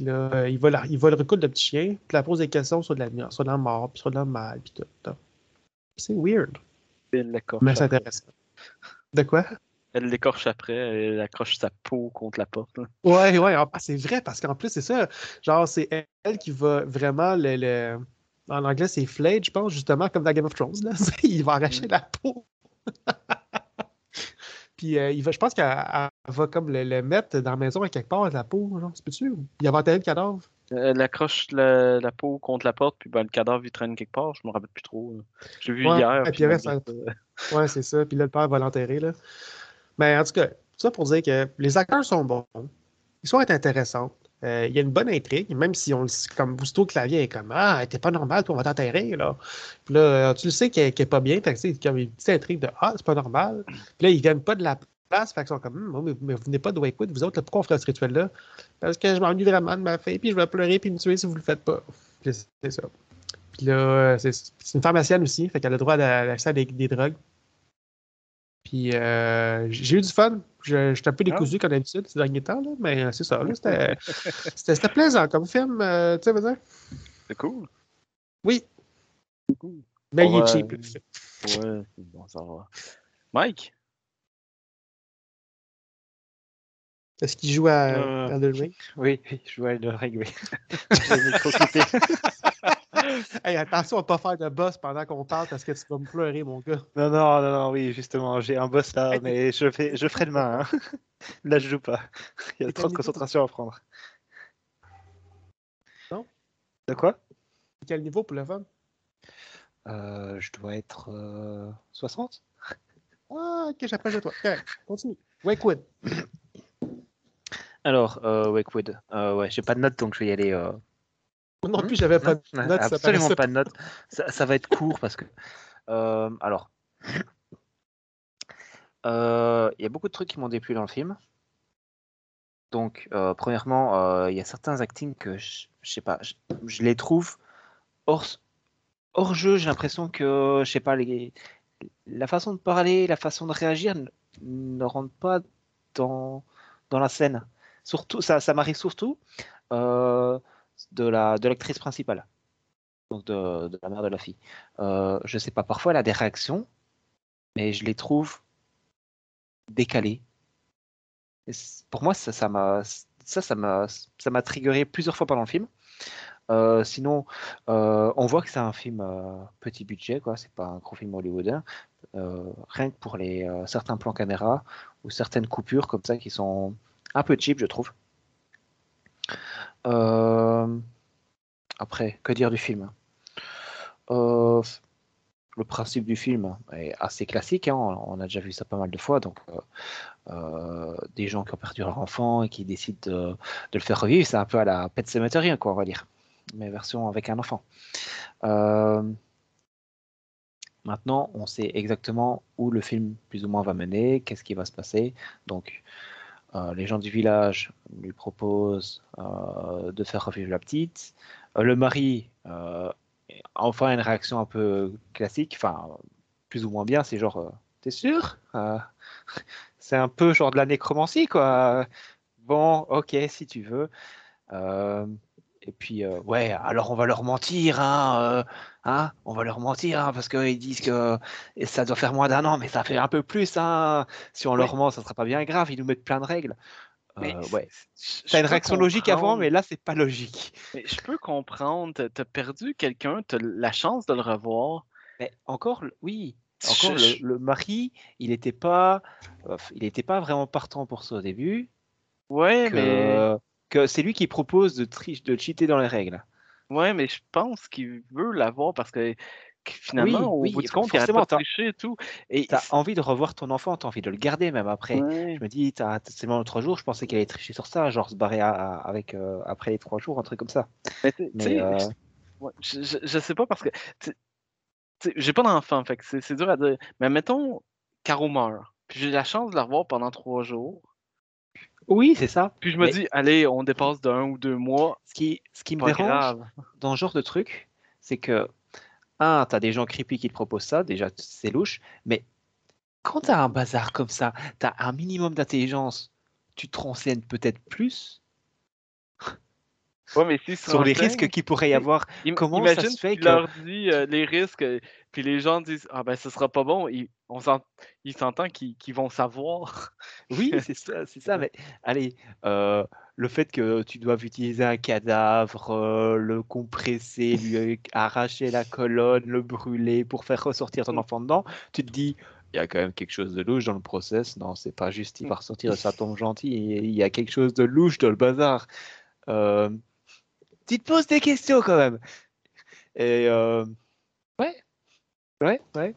Là, euh, il va, la- il va le recoudre, le petit chien. Puis là, pose des questions sur de la, sur de la mort, puis sur de la mal, puis tout. tout. C'est weird, Elle l'écorche mais c'est intéressant. De quoi? Elle l'écorche après, elle accroche sa peau contre la porte. là. Ouais, ouais, ah, c'est vrai, parce qu'en plus, c'est ça. Genre, c'est elle qui va vraiment le. le- En anglais, c'est flayed, je pense, justement, comme dans Game of Thrones. Là. [LAUGHS] il va arracher la peau. [LAUGHS] Puis, euh, il va, je pense qu'elle elle va comme le, le mettre dans la maison à quelque part, la peau. Genre, c'est peux-tu? Il va enterrer le cadavre? Elle accroche la, la peau contre la porte, puis ben, le cadavre il traîne quelque part. Je me rappelle plus trop. là. J'ai vu Ouais, hier. puis ça, Ouais, c'est ça. Puis là, le père va l'enterrer. Là. Mais en tout cas, ça pour dire que les acteurs sont bons. L'histoire est intéressante. Euh, il y a une bonne intrigue, même si on le comme Bousto Clavier est comme Ah, t'es pas normal, toi, on va t'enterrer. Là. Puis là, euh, tu le sais qu'elle n'est pas bien. Fait que comme une petite intrigue de Ah, c'est pas normal. Puis là, ils viennent pas de la place. Fait qu'ils sont comme Hum, mais, vous venez pas de Wakewood, vous autres, là, pourquoi on ferait ce rituel-là? Parce que je m'ennuie vraiment de ma fille, puis je vais pleurer puis me tuer si vous le faites pas. C'est ça. Puis là, euh, c'est une pharmacienne aussi, fait qu'elle a le droit à l'accès à des, des drogues. Puis euh, j'ai eu du fun. Je, j'étais un peu décousu comme d'habitude ces derniers temps, là, mais c'est ça. là, C'était, [LAUGHS] c'était, c'était plaisant comme film, euh, tu sais, veux dire? C'est cool. Oui. cool. Mais il est cheap. le film. Ouais, c'est bon, ça va. Mike? Est-ce qu'il joue à Euh, Elden Ring? Oui, oui, je vois [LAUGHS] le règle, oui. [LAUGHS] J'ai le micro coupé. [LAUGHS] Hey, attention à pas faire de boss pendant qu'on parle parce que tu vas me pleurer, mon gars. Non, non, non, non, oui, justement, j'ai un boss là, mais je, fais, je ferai demain. Hein. [LAUGHS] Là, je joue pas. [LAUGHS] Il y a trop de concentration à prendre. Non? De quoi? Quel niveau pour le fun? Euh, Je dois être euh, 60 Ah, ok, j'approche de toi. Correct. Continue. Wakewood. Alors, euh, Wakewood, euh, ouais, j'ai pas de notes donc je vais y aller. Non plus, j'avais pas de notes. absolument pas de notes. Ça, ça va être court parce que. euh, alors. Euh, Il y a beaucoup de trucs qui m'ont déplu dans le film. Donc, euh, premièrement, il y a certains actings que je, sais pas, je, je les trouve hors, hors jeu. J'ai l'impression que, je sais pas, les, la façon de parler, la façon de réagir ne, rentrent pas dans, dans la scène. Surtout, ça, ça m'arrive surtout euh, de la de l'actrice principale, donc de, de la mère de la fille. Euh, je sais pas, parfois elle a des réactions, mais je les trouve décalées. Pour moi, ça, ça m'a ça, ça m'a triggeré plusieurs fois pendant le film. Euh, sinon, euh, on voit que c'est un film euh, petit budget, quoi. C'est pas un gros film hollywoodien. Euh, rien que pour les certains plans caméra ou certaines coupures comme ça qui sont un peu cheap, je trouve. Euh, Après, que dire du film? Euh, Le principe du film est assez classique. hein, On a déjà vu ça pas mal de fois. Donc, euh, des gens qui ont perdu leur enfant et qui décident de, le faire revivre, c'est un peu à la Pet Cemetery, quoi, on va dire. Mais version avec un enfant. Maintenant, on sait exactement où le film plus ou moins va mener, qu'est-ce qui va se passer. Donc, euh, les gens du village lui proposent euh, de faire revivre la petite. Euh, le mari, enfin une réaction un peu classique, enfin, plus ou moins bien, c'est genre, t'es sûr? [LAUGHS] C'est un peu genre de la nécromancie, quoi. Bon, ok, si tu veux. Et puis, ouais, alors on va leur mentir, hein, hein, on va leur mentir, hein, parce qu'ils disent que ça doit faire moins d'un an, mais ça fait un peu plus, hein. Si on leur ment, ça sera pas bien grave, ils nous mettent plein de règles. Mais Euh, ouais. T'as une réaction logique avant, mais là, c'est pas logique. Mais je peux comprendre, t'as- perdu quelqu'un, t'as la chance de le revoir. Mais encore, oui, encore Je- le, le mari, il n'était pas, il était pas vraiment partant pour ça au début. Ouais, Que, mais que c'est lui qui propose de triche, de cheater dans les règles. Ouais, mais je pense qu'il veut l'avoir parce que, finalement, au oui, bout du compte, il forcément, pas de et tout. Et T'as envie de revoir ton enfant, t'as envie de le garder même après. Ouais. Je me dis, t'as t'as seulement l'autre jour, je pensais qu'elle allait tricher sur ça, genre se barrer à- à- avec euh, après les trois jours, un truc comme ça. Mais euh, je- je, sais pas parce que j'ai pas d'enfant, fait c'est c'est dur à dire. Mais mettons, Caro meurt, puis j'ai la chance de la revoir pendant trois jours. Oui, c'est ça. Puis je me Mais- dis, allez, on dépasse de un ou deux mois, Ce qui, ce qui me dérange grave. dans ce genre de truc, c'est que, un, t'as des gens creepy qui te proposent ça, déjà, c'est louche, mais quand t'as un bazar comme ça, t'as un minimum d'intelligence, tu te renseignes peut-être plus Ouais, mais se sur les risques qu'il pourrait y avoir. comment ça se fait tu que- leur dis euh, les risques, puis les gens disent, ah ben ce sera pas bon, ils, on s'ent- ils s'entendent qu'ils vont savoir. Oui, c'est [LAUGHS] ça, c'est ça, mais allez, euh, le fait que tu doives utiliser un cadavre, euh, le compresser, lui [LAUGHS] arracher la colonne, le brûler pour faire ressortir ton enfant dedans, tu te dis, il y a quand même quelque chose de louche dans le process. Non, c'est pas juste, il va ressortir de sa tombe gentil, il y a quelque chose de louche dans le bazar. Euh, tu te poses des questions quand même. Et euh, ouais, ouais, ouais.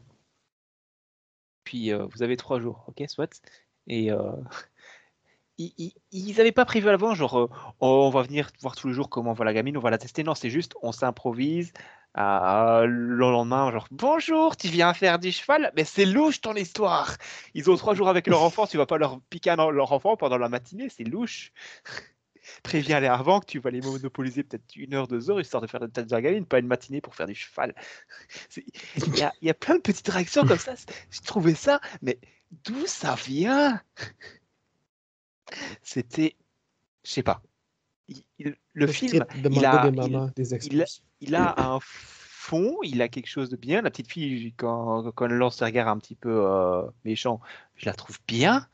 Puis euh, vous avez trois jours, ok, soit. Et euh, [LAUGHS] ils- n'avaient pas prévu à l'avant, genre euh, Oh, on va venir voir tous les jours comment va la gamine, on va la tester. Non, c'est juste on s'improvise. à- le lendemain, genre bonjour, tu viens faire du cheval, mais c'est louche ton histoire. Ils ont trois jours avec leur [LAUGHS] enfant, tu vas pas leur piquer leur enfant pendant la matinée, c'est louche. [LAUGHS] Préviens-les avant que tu vas les monopoliser peut-être une heure, deux heures, histoire de faire de tête de la gamine, pas une matinée pour faire du cheval. [LAUGHS] Il y a, y a plein de petites réactions comme ça. Je trouvais ça, mais d'où ça vient? C'était, je sais pas. Il- il- le film, il a, il a un fond, il a quelque chose de bien. La petite fille, quand, quand elle lance ses regards un petit peu euh, méchants, je la trouve bien.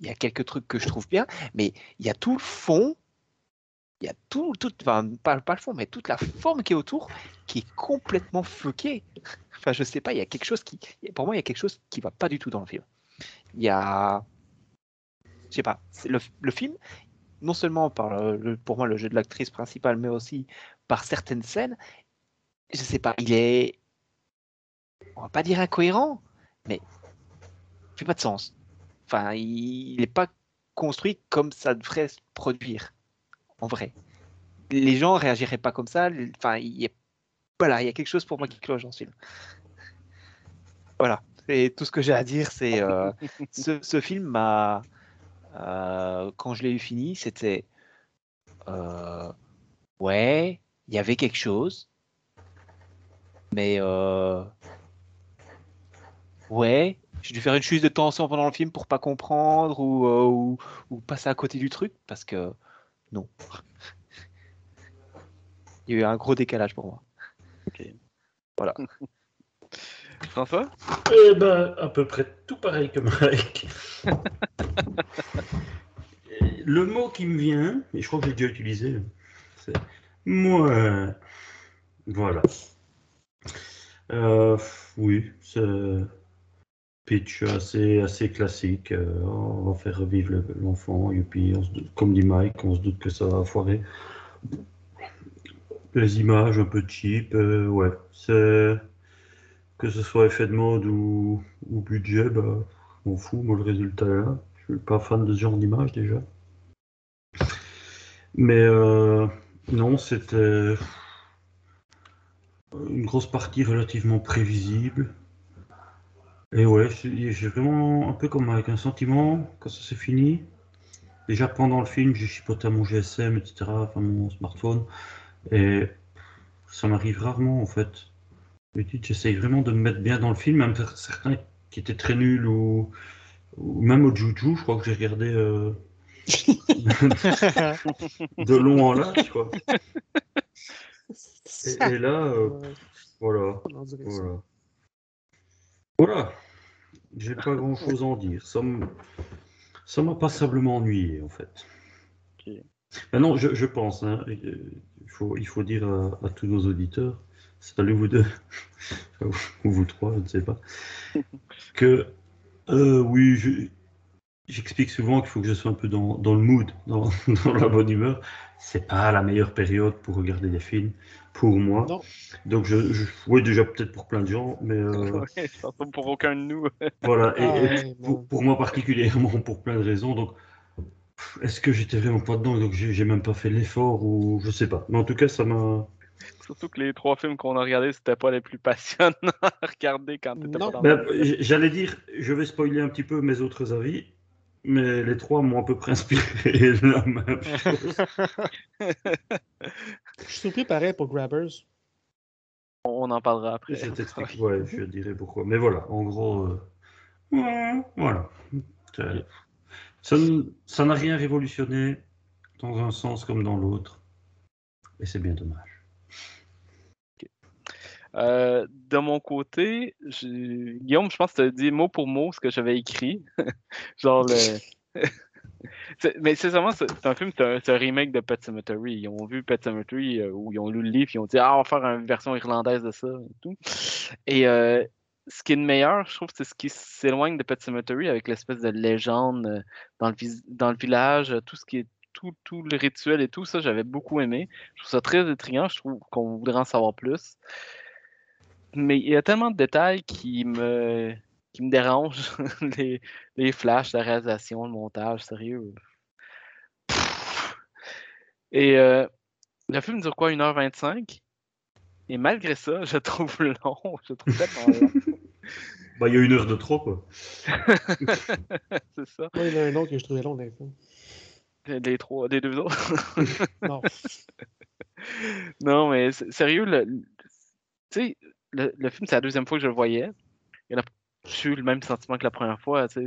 Il y a quelques trucs que je trouve bien, mais il y a tout le fond, il y a tout, tout enfin, pas, le fond, mais toute la forme qui est autour qui est complètement fuckée. [LAUGHS] Enfin, je sais pas, il y a quelque chose qui, pour moi, il y a quelque chose qui va pas du tout dans le film. Il y a, je sais pas, le, film, non seulement par le- pour moi le jeu de l'actrice principale, mais aussi par certaines scènes, je sais pas, il est, on va pas dire incohérent, mais il fait pas de sens. Enfin, il n'est pas construit comme ça devrait se produire, en vrai. Les gens réagiraient pas comme ça. Enfin, il y a, voilà, il y a quelque chose pour moi qui cloche dans ce film. Voilà, c'est tout ce que j'ai à dire. C'est euh, [LAUGHS] ce, ce film m'a, euh, quand je l'ai eu fini, c'était euh, ouais, il y avait quelque chose, mais euh, ouais, j'ai dû faire une chute de tension pendant le film pour pas comprendre ou, euh, ou, ou passer à côté du truc parce que non. [LAUGHS] Il y a eu un gros décalage pour moi. François? [LAUGHS] Eh ben, à peu près tout pareil que Mike. [LAUGHS] Le mot qui me vient, et je crois que j'ai déjà utilisé, c'est moi. Voilà. Euh, oui, c'est pitch assez, classique. Euh, on va faire revivre le- l'enfant, youpi. on se comme dit Mike, on se doute que ça va foirer. Les images un peu cheap, euh, ouais, que ce soit effet de mode ou, budget, bah, m'en fous, moi le résultat est là. Je suis pas fan de ce genre d'image déjà. Mais euh, non, c'était une grosse partie relativement prévisible. Et ouais, j'ai vraiment un peu comme avec un sentiment quand ça s'est fini. Déjà pendant le film, j'ai chipoté à mon GSM, etc., enfin mon smartphone. Et ça m'arrive rarement en fait. J'essaye vraiment de me mettre bien dans le film, même certains qui étaient très nuls ou, ou même au Juju, je crois que j'ai regardé euh, [LAUGHS] de long en large, quoi. [LAUGHS] Et, et là, euh, voilà, ça. voilà. Voilà. J'ai pas grand chose à en dire. Ça m'a passablement ennuyé, en fait. non, je, je pense, hein, euh, il, faut, il faut dire à, à tous nos auditeurs, salut vous deux, [LAUGHS] ou vous trois, je ne sais pas, [LAUGHS] que euh, oui, je- j'explique souvent qu'il faut que je sois un peu dans, dans le mood, [LAUGHS] dans, dans la bonne humeur. C'est pas la meilleure période pour regarder des films, pour moi. Non. Donc, je, je- oui, déjà peut-être pour plein de gens, mais euh, [LAUGHS] Ouais, je pense pas pour aucun de nous. [LAUGHS] voilà. Et, Ah et pour, moi particulièrement, pour plein de raisons. Donc, est-ce que j'étais vraiment pas dedans, donc j'ai même pas fait l'effort ou je sais pas. Mais en tout cas, ça m'a. Surtout que les trois films qu'on a regardés, c'était pas les plus passionnants à regarder quand t'étais Non. pas dans Ben, J'allais dire, je vais spoiler un petit peu mes autres avis, mais les trois m'ont à peu près inspiré [LAUGHS] la même chose. Je suis surpris pareil pour Grabbers. On en parlera après. Je t'explique, [LAUGHS] ouais, je dirais pourquoi. Mais voilà, en gros, euh, ouais, voilà. N- ça n'a rien révolutionné dans un sens comme dans l'autre. Et c'est bien dommage. Euh, de mon côté, Guillaume, je pense que tu as dit mot pour mot ce que j'avais écrit. [LAUGHS] Genre le. [LAUGHS] Mais c'est vraiment, c'est un film, c'est un, remake de Pet Cemetery. Ils ont vu Pet Cemetery euh, où ils ont lu le livre, ils ont dit Ah, on va faire une version irlandaise de ça et tout. Et euh, ce qui est le meilleur, je trouve, c'est ce qui s'éloigne de Pet Cemetery avec l'espèce de légende dans le, vis- dans le village, tout ce qui est tout, tout le rituel et tout ça, j'avais beaucoup aimé. Je trouve ça très intriguant, je trouve qu'on voudrait en savoir plus. Mais il y a tellement de détails qui me, qui me dérangent. [LAUGHS] les, les flashs, la réalisation, le montage, sérieux. Pff. Et euh, le film dure quoi, 1h25? Et malgré ça, je trouve [LAUGHS] long. Je trouve tellement long. [LAUGHS] Bah, il y a une heure de trop, quoi. C'est ça. Moi, il y en a un autre que je trouvais long, honnêtement. Des trois, des deux autres. Non. Non, mais sérieux, le- tu sais, le, le film, c'est la deuxième fois que je le voyais. Là, j'ai eu le même sentiment que la première fois. Je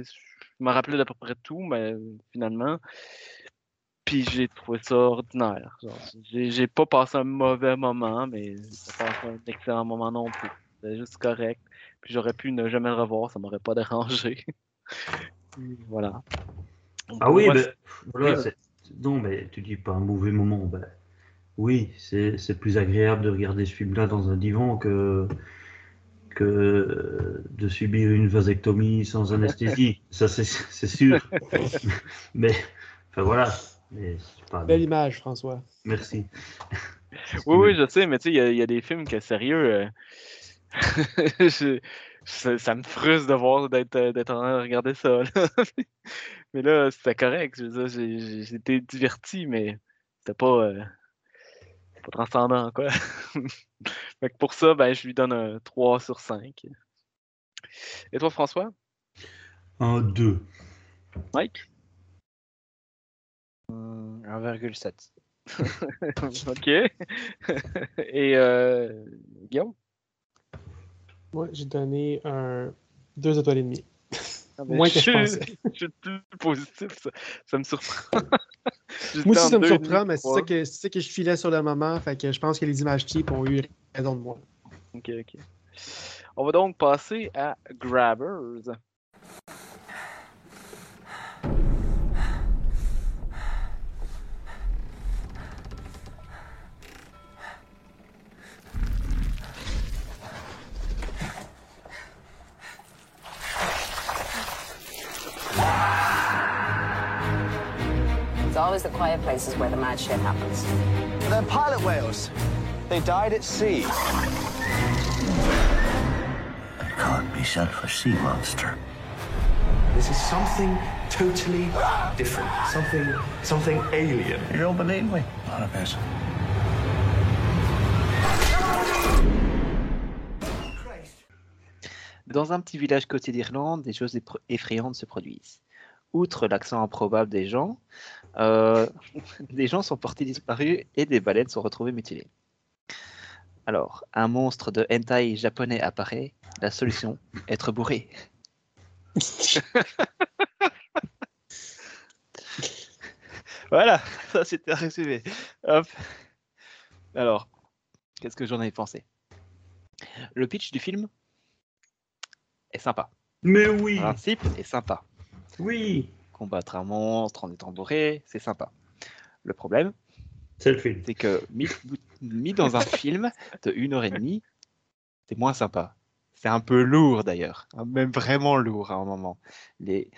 me rappelais d'à peu près tout, mais finalement. Puis j'ai trouvé ça ordinaire. J'ai pas passé un mauvais moment, mais j'ai pas passé un excellent moment non plus. C'était juste correct. Puis j'aurais pu ne jamais le revoir, ça m'aurait pas [LAUGHS] dérangé. Voilà. Ah oui, Moi, ben, voilà, non, mais tu dis pas un mauvais moment. Ben, oui, c'est c'est plus agréable de regarder ce film-là dans un divan que, que de subir une vasectomie sans anesthésie. [LAUGHS] Ça, c'est c'est sûr. [LAUGHS] mais, enfin voilà. Mais c'est pas... Belle image, François. Merci. [LAUGHS] Oui, oui, je sais, mais tu sais, il y a- il y, a des films que sérieux. euh, je- ça, ça me frustre de voir d'être euh, d'être en train de regarder ça. là. mais là, c'était correct. Été diverti, mais c'était pas, euh, pas transcendant, quoi. [LAUGHS] fait que pour ça, ben, je lui donne un 3 sur 5. Et toi, François? Un 2. Mike? 1,7. [LAUGHS] ok. [LAUGHS] Et euh, Guillaume? Moi, j'ai donné un deux étoiles et demie. Ah, ben, Moins que je suis- pensais. Je suis plus positif, ça, ça me surprend. Moi aussi, ça me surprend, mais c'est ça, que, c'est ça que je filais sur le moment. Fait que je pense que les images cheap ont eu raison de moi. Ok, ok. On va donc passer à Grabbers. It's always the quiet places where the mad shit happens. They're pilot whales. They died at sea. Can't be sent for sea monster. This is something totally different. Something, something alien. You don't believe me? Not a bit. Dans un petit village côté d'Irlande, des choses effrayantes se produisent. Outre l'accent improbable des gens, euh, [LAUGHS] des gens sont portés disparus et des baleines sont retrouvées mutilées. Alors, un monstre de hentai japonais apparaît. La solution, être bourré. [LAUGHS] voilà, ça c'était un résumé. Hop. Alors, qu'est-ce que j'en ai pensé? Le pitch du film est sympa. Mais oui, Le principe est sympa. oui. Combattre un monstre en étant bourré, c'est sympa. Le problème, C'est le film. c'est que mis, mis dans un film de une heure et demie, c'est moins sympa. C'est un peu lourd d'ailleurs, hein, même vraiment lourd à un moment. Les...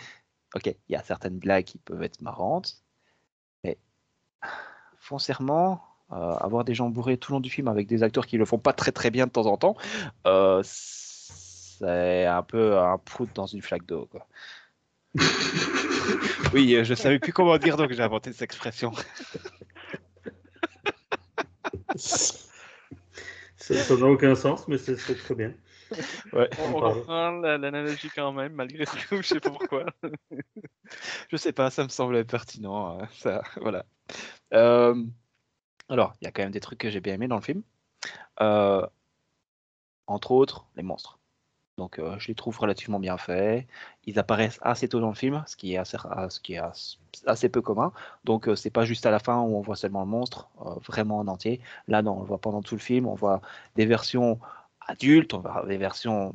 Ok, il y a certaines blagues qui peuvent être marrantes, mais foncièrement, euh, avoir des gens bourrés tout le long du film avec des acteurs qui le font pas très très bien de temps en temps, euh, c'est un peu un prout dans une flaque d'eau. [LAUGHS] oui, euh, je savais plus comment dire donc j'ai inventé cette expression. Ça n'a aucun sens, mais c'est très bien. Ouais. On, on la- l'analogie quand même, malgré tout, je sais pas pourquoi. [LAUGHS] Je sais pas, ça me semblait pertinent. hein, ça, voilà. Euh, alors, il y a quand même des trucs que j'ai bien aimés dans le film. Euh, entre autres, les monstres. Donc, euh, je les trouve relativement bien faits. Ils apparaissent assez tôt dans le film, ce qui est assez, peu commun. Donc, euh, c'est pas juste à la fin où on voit seulement le monstre, euh, vraiment en entier. Là, non, on le voit pendant tout le film. On voit des versions adultes, on voit des versions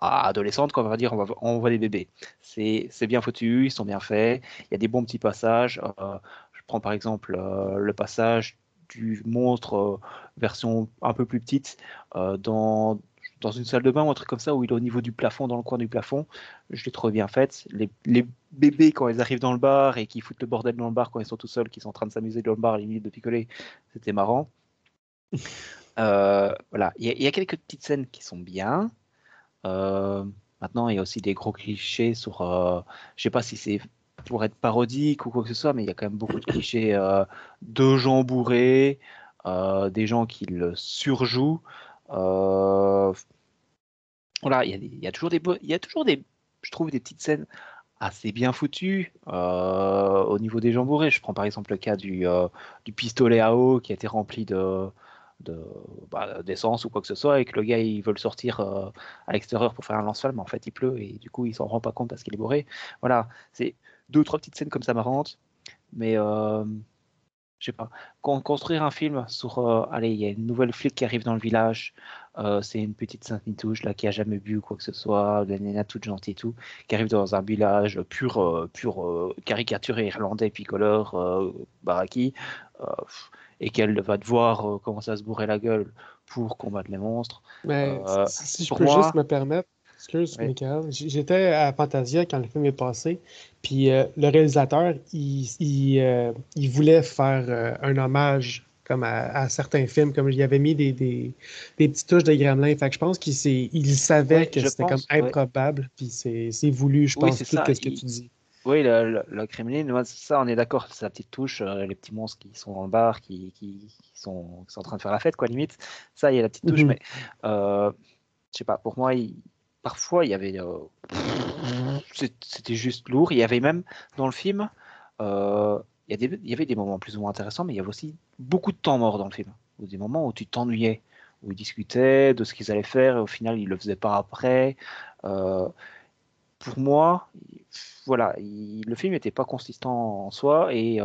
adolescentes, quoi, on va dire. On, on voit des bébés. C'est bien foutu, ils sont bien faits. Il y a des bons petits passages. euh, je prends par exemple le passage du monstre version un peu plus petite dans, dans une salle de bain ou un truc comme ça où il est au niveau du plafond, dans le coin du plafond. Je l'ai trouvé bien faite. Les, les bébés, quand ils arrivent dans le bar et qui foutent le bordel dans le bar quand ils sont tout seuls, qui sont en train de s'amuser dans le bar, limite de picoler, c'était marrant. [LAUGHS] Euh, voilà, il y, a- il y a quelques petites scènes qui sont bien. Euh, maintenant, il y a aussi des gros clichés sur. euh, je sais pas si c'est pour être parodique ou quoi que ce soit, mais il y a quand même beaucoup de clichés euh, de gens bourrés, des gens qui le surjouent. Euh, il y, a toujours des, il y a toujours des, je trouve, des petites scènes assez bien foutues euh, au niveau des gens bourrés. Je prends par exemple le cas du, euh, du pistolet à eau qui a été rempli de de- bah, d'essence ou quoi que ce soit et que le gars il veut le sortir euh, à l'extérieur pour faire un lance-flamme mais en fait il pleut et du coup il s'en rend pas compte parce qu'il est bourré voilà c'est deux ou trois petites scènes comme ça marrantes mais je sais pas Con- construire un film sur euh, allez il y a une nouvelle flic qui arrive dans le village euh, c'est une petite sainte nitouche là qui a jamais bu quoi que ce soit la nana toute gentille et tout qui arrive dans un village pur euh, pur euh, caricaturé irlandais picoleur baraki et qu'elle va devoir commencer à se bourrer la gueule pour combattre les monstres. Mais si, si je peux moi- juste me permettre, excuse, Oui. Michael, j'étais à Fantasia quand le film est passé, puis euh, le réalisateur, il, il, euh, il voulait faire euh, un hommage comme à, à certains films, comme il avait mis des, des, des petites touches de Gremlin. Fait que je pense qu'il il savait Oui, que c'était comme improbable, puis c'est voulu, je pense, tout ce que tu dis. Oui, le, le, le Kremlin, ça, on est d'accord, c'est la petite touche, euh, les petits monstres qui sont dans le bar, qui, qui, qui sont, qui sont en train de faire la fête, quoi, limite. Ça, il y a la petite touche, Mhm. mais euh, je sais pas, pour moi, il- parfois, il y avait. euh, C'était juste lourd. Il y avait même, dans le film, euh, il y, des- avait des moments plus ou moins intéressants, mais il y avait aussi beaucoup de temps mort dans le film. Ou des moments où tu t'ennuyais, où ils discutaient de ce qu'ils allaient faire, et au final, ils le faisaient pas après. Euh, pour moi, voilà, il- le film n'était pas consistant en soi et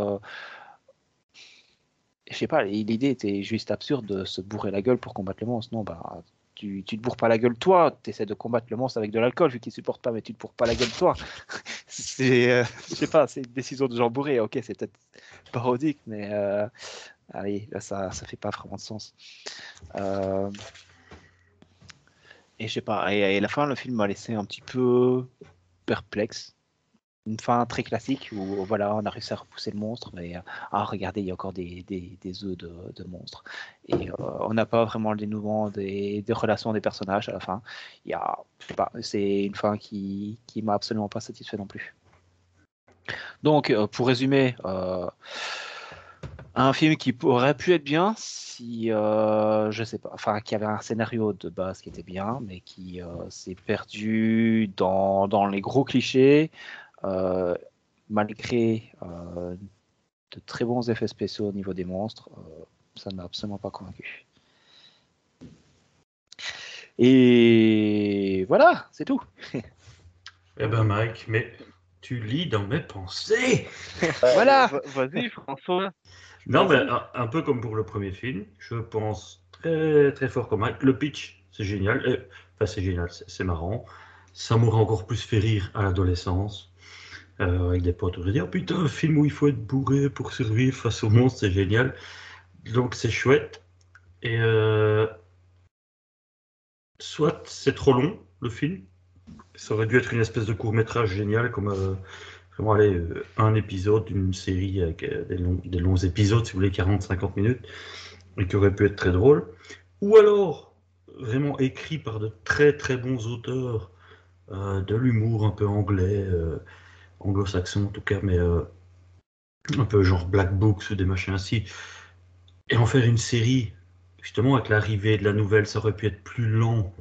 je sais pas, l'idée était juste absurde de se bourrer la gueule pour combattre le monstre. Non, bah tu, tu te bourres pas la gueule toi, tu essaies de combattre le monstre avec de l'alcool vu qu'il supporte pas, mais tu te bourres pas la gueule toi. [LAUGHS] c'est, euh, [LAUGHS] je sais pas, c'est une décision de gens bourrés. Ok, c'est peut-être parodique, mais euh, allez, là ça, ça fait pas vraiment de sens. Euh, et je sais pas, et, et la fin, le film m'a laissé un petit peu perplexe. Une fin très classique où voilà, on a réussi à repousser le monstre, mais euh, ah, regardez, il y a encore des, des, des œufs de, de monstres. Et euh, on n'a pas vraiment le dénouement des, relations des personnages à la fin. Il y a, je sais pas, c'est une fin qui, qui m'a absolument pas satisfait non plus. Donc, euh, pour résumer, euh, un film qui aurait pu être bien si, euh, je sais pas, enfin, qui avait un scénario de base qui était bien, mais qui euh, s'est perdu dans, dans les gros clichés, euh, malgré euh, de très bons effets spéciaux au niveau des monstres. euh, ça ne m'a absolument pas convaincu. Et voilà, c'est tout. Eh ben Mike, mais tu lis dans mes pensées. Voilà. Va- Vas-y, François. Non, mais un, un peu comme pour le premier film, je pense très très fort comme Mike. Le pitch, c'est génial. Euh, Enfin, c'est génial, c'est c'est marrant. Ça m'aurait encore plus fait rire à l'adolescence. Euh, avec des potes. On dit, oh putain, un film où il faut être bourré pour survivre face au monstre, c'est génial. Donc c'est chouette. Et euh, soit c'est trop long, le film. Ça aurait dû être une espèce de court métrage génial, comme euh, vraiment aller euh, un épisode d'une série avec euh, des, longs, des longs épisodes, si vous voulez, 40-50 minutes, et qui aurait pu être très drôle. Ou alors, vraiment écrit par de très très bons auteurs, euh, de l'humour un peu anglais, anglo-saxon en tout cas, mais euh, un peu genre Black Books des machins ainsi, et en faire une série, justement avec l'arrivée de la nouvelle, ça aurait pu être plus lent,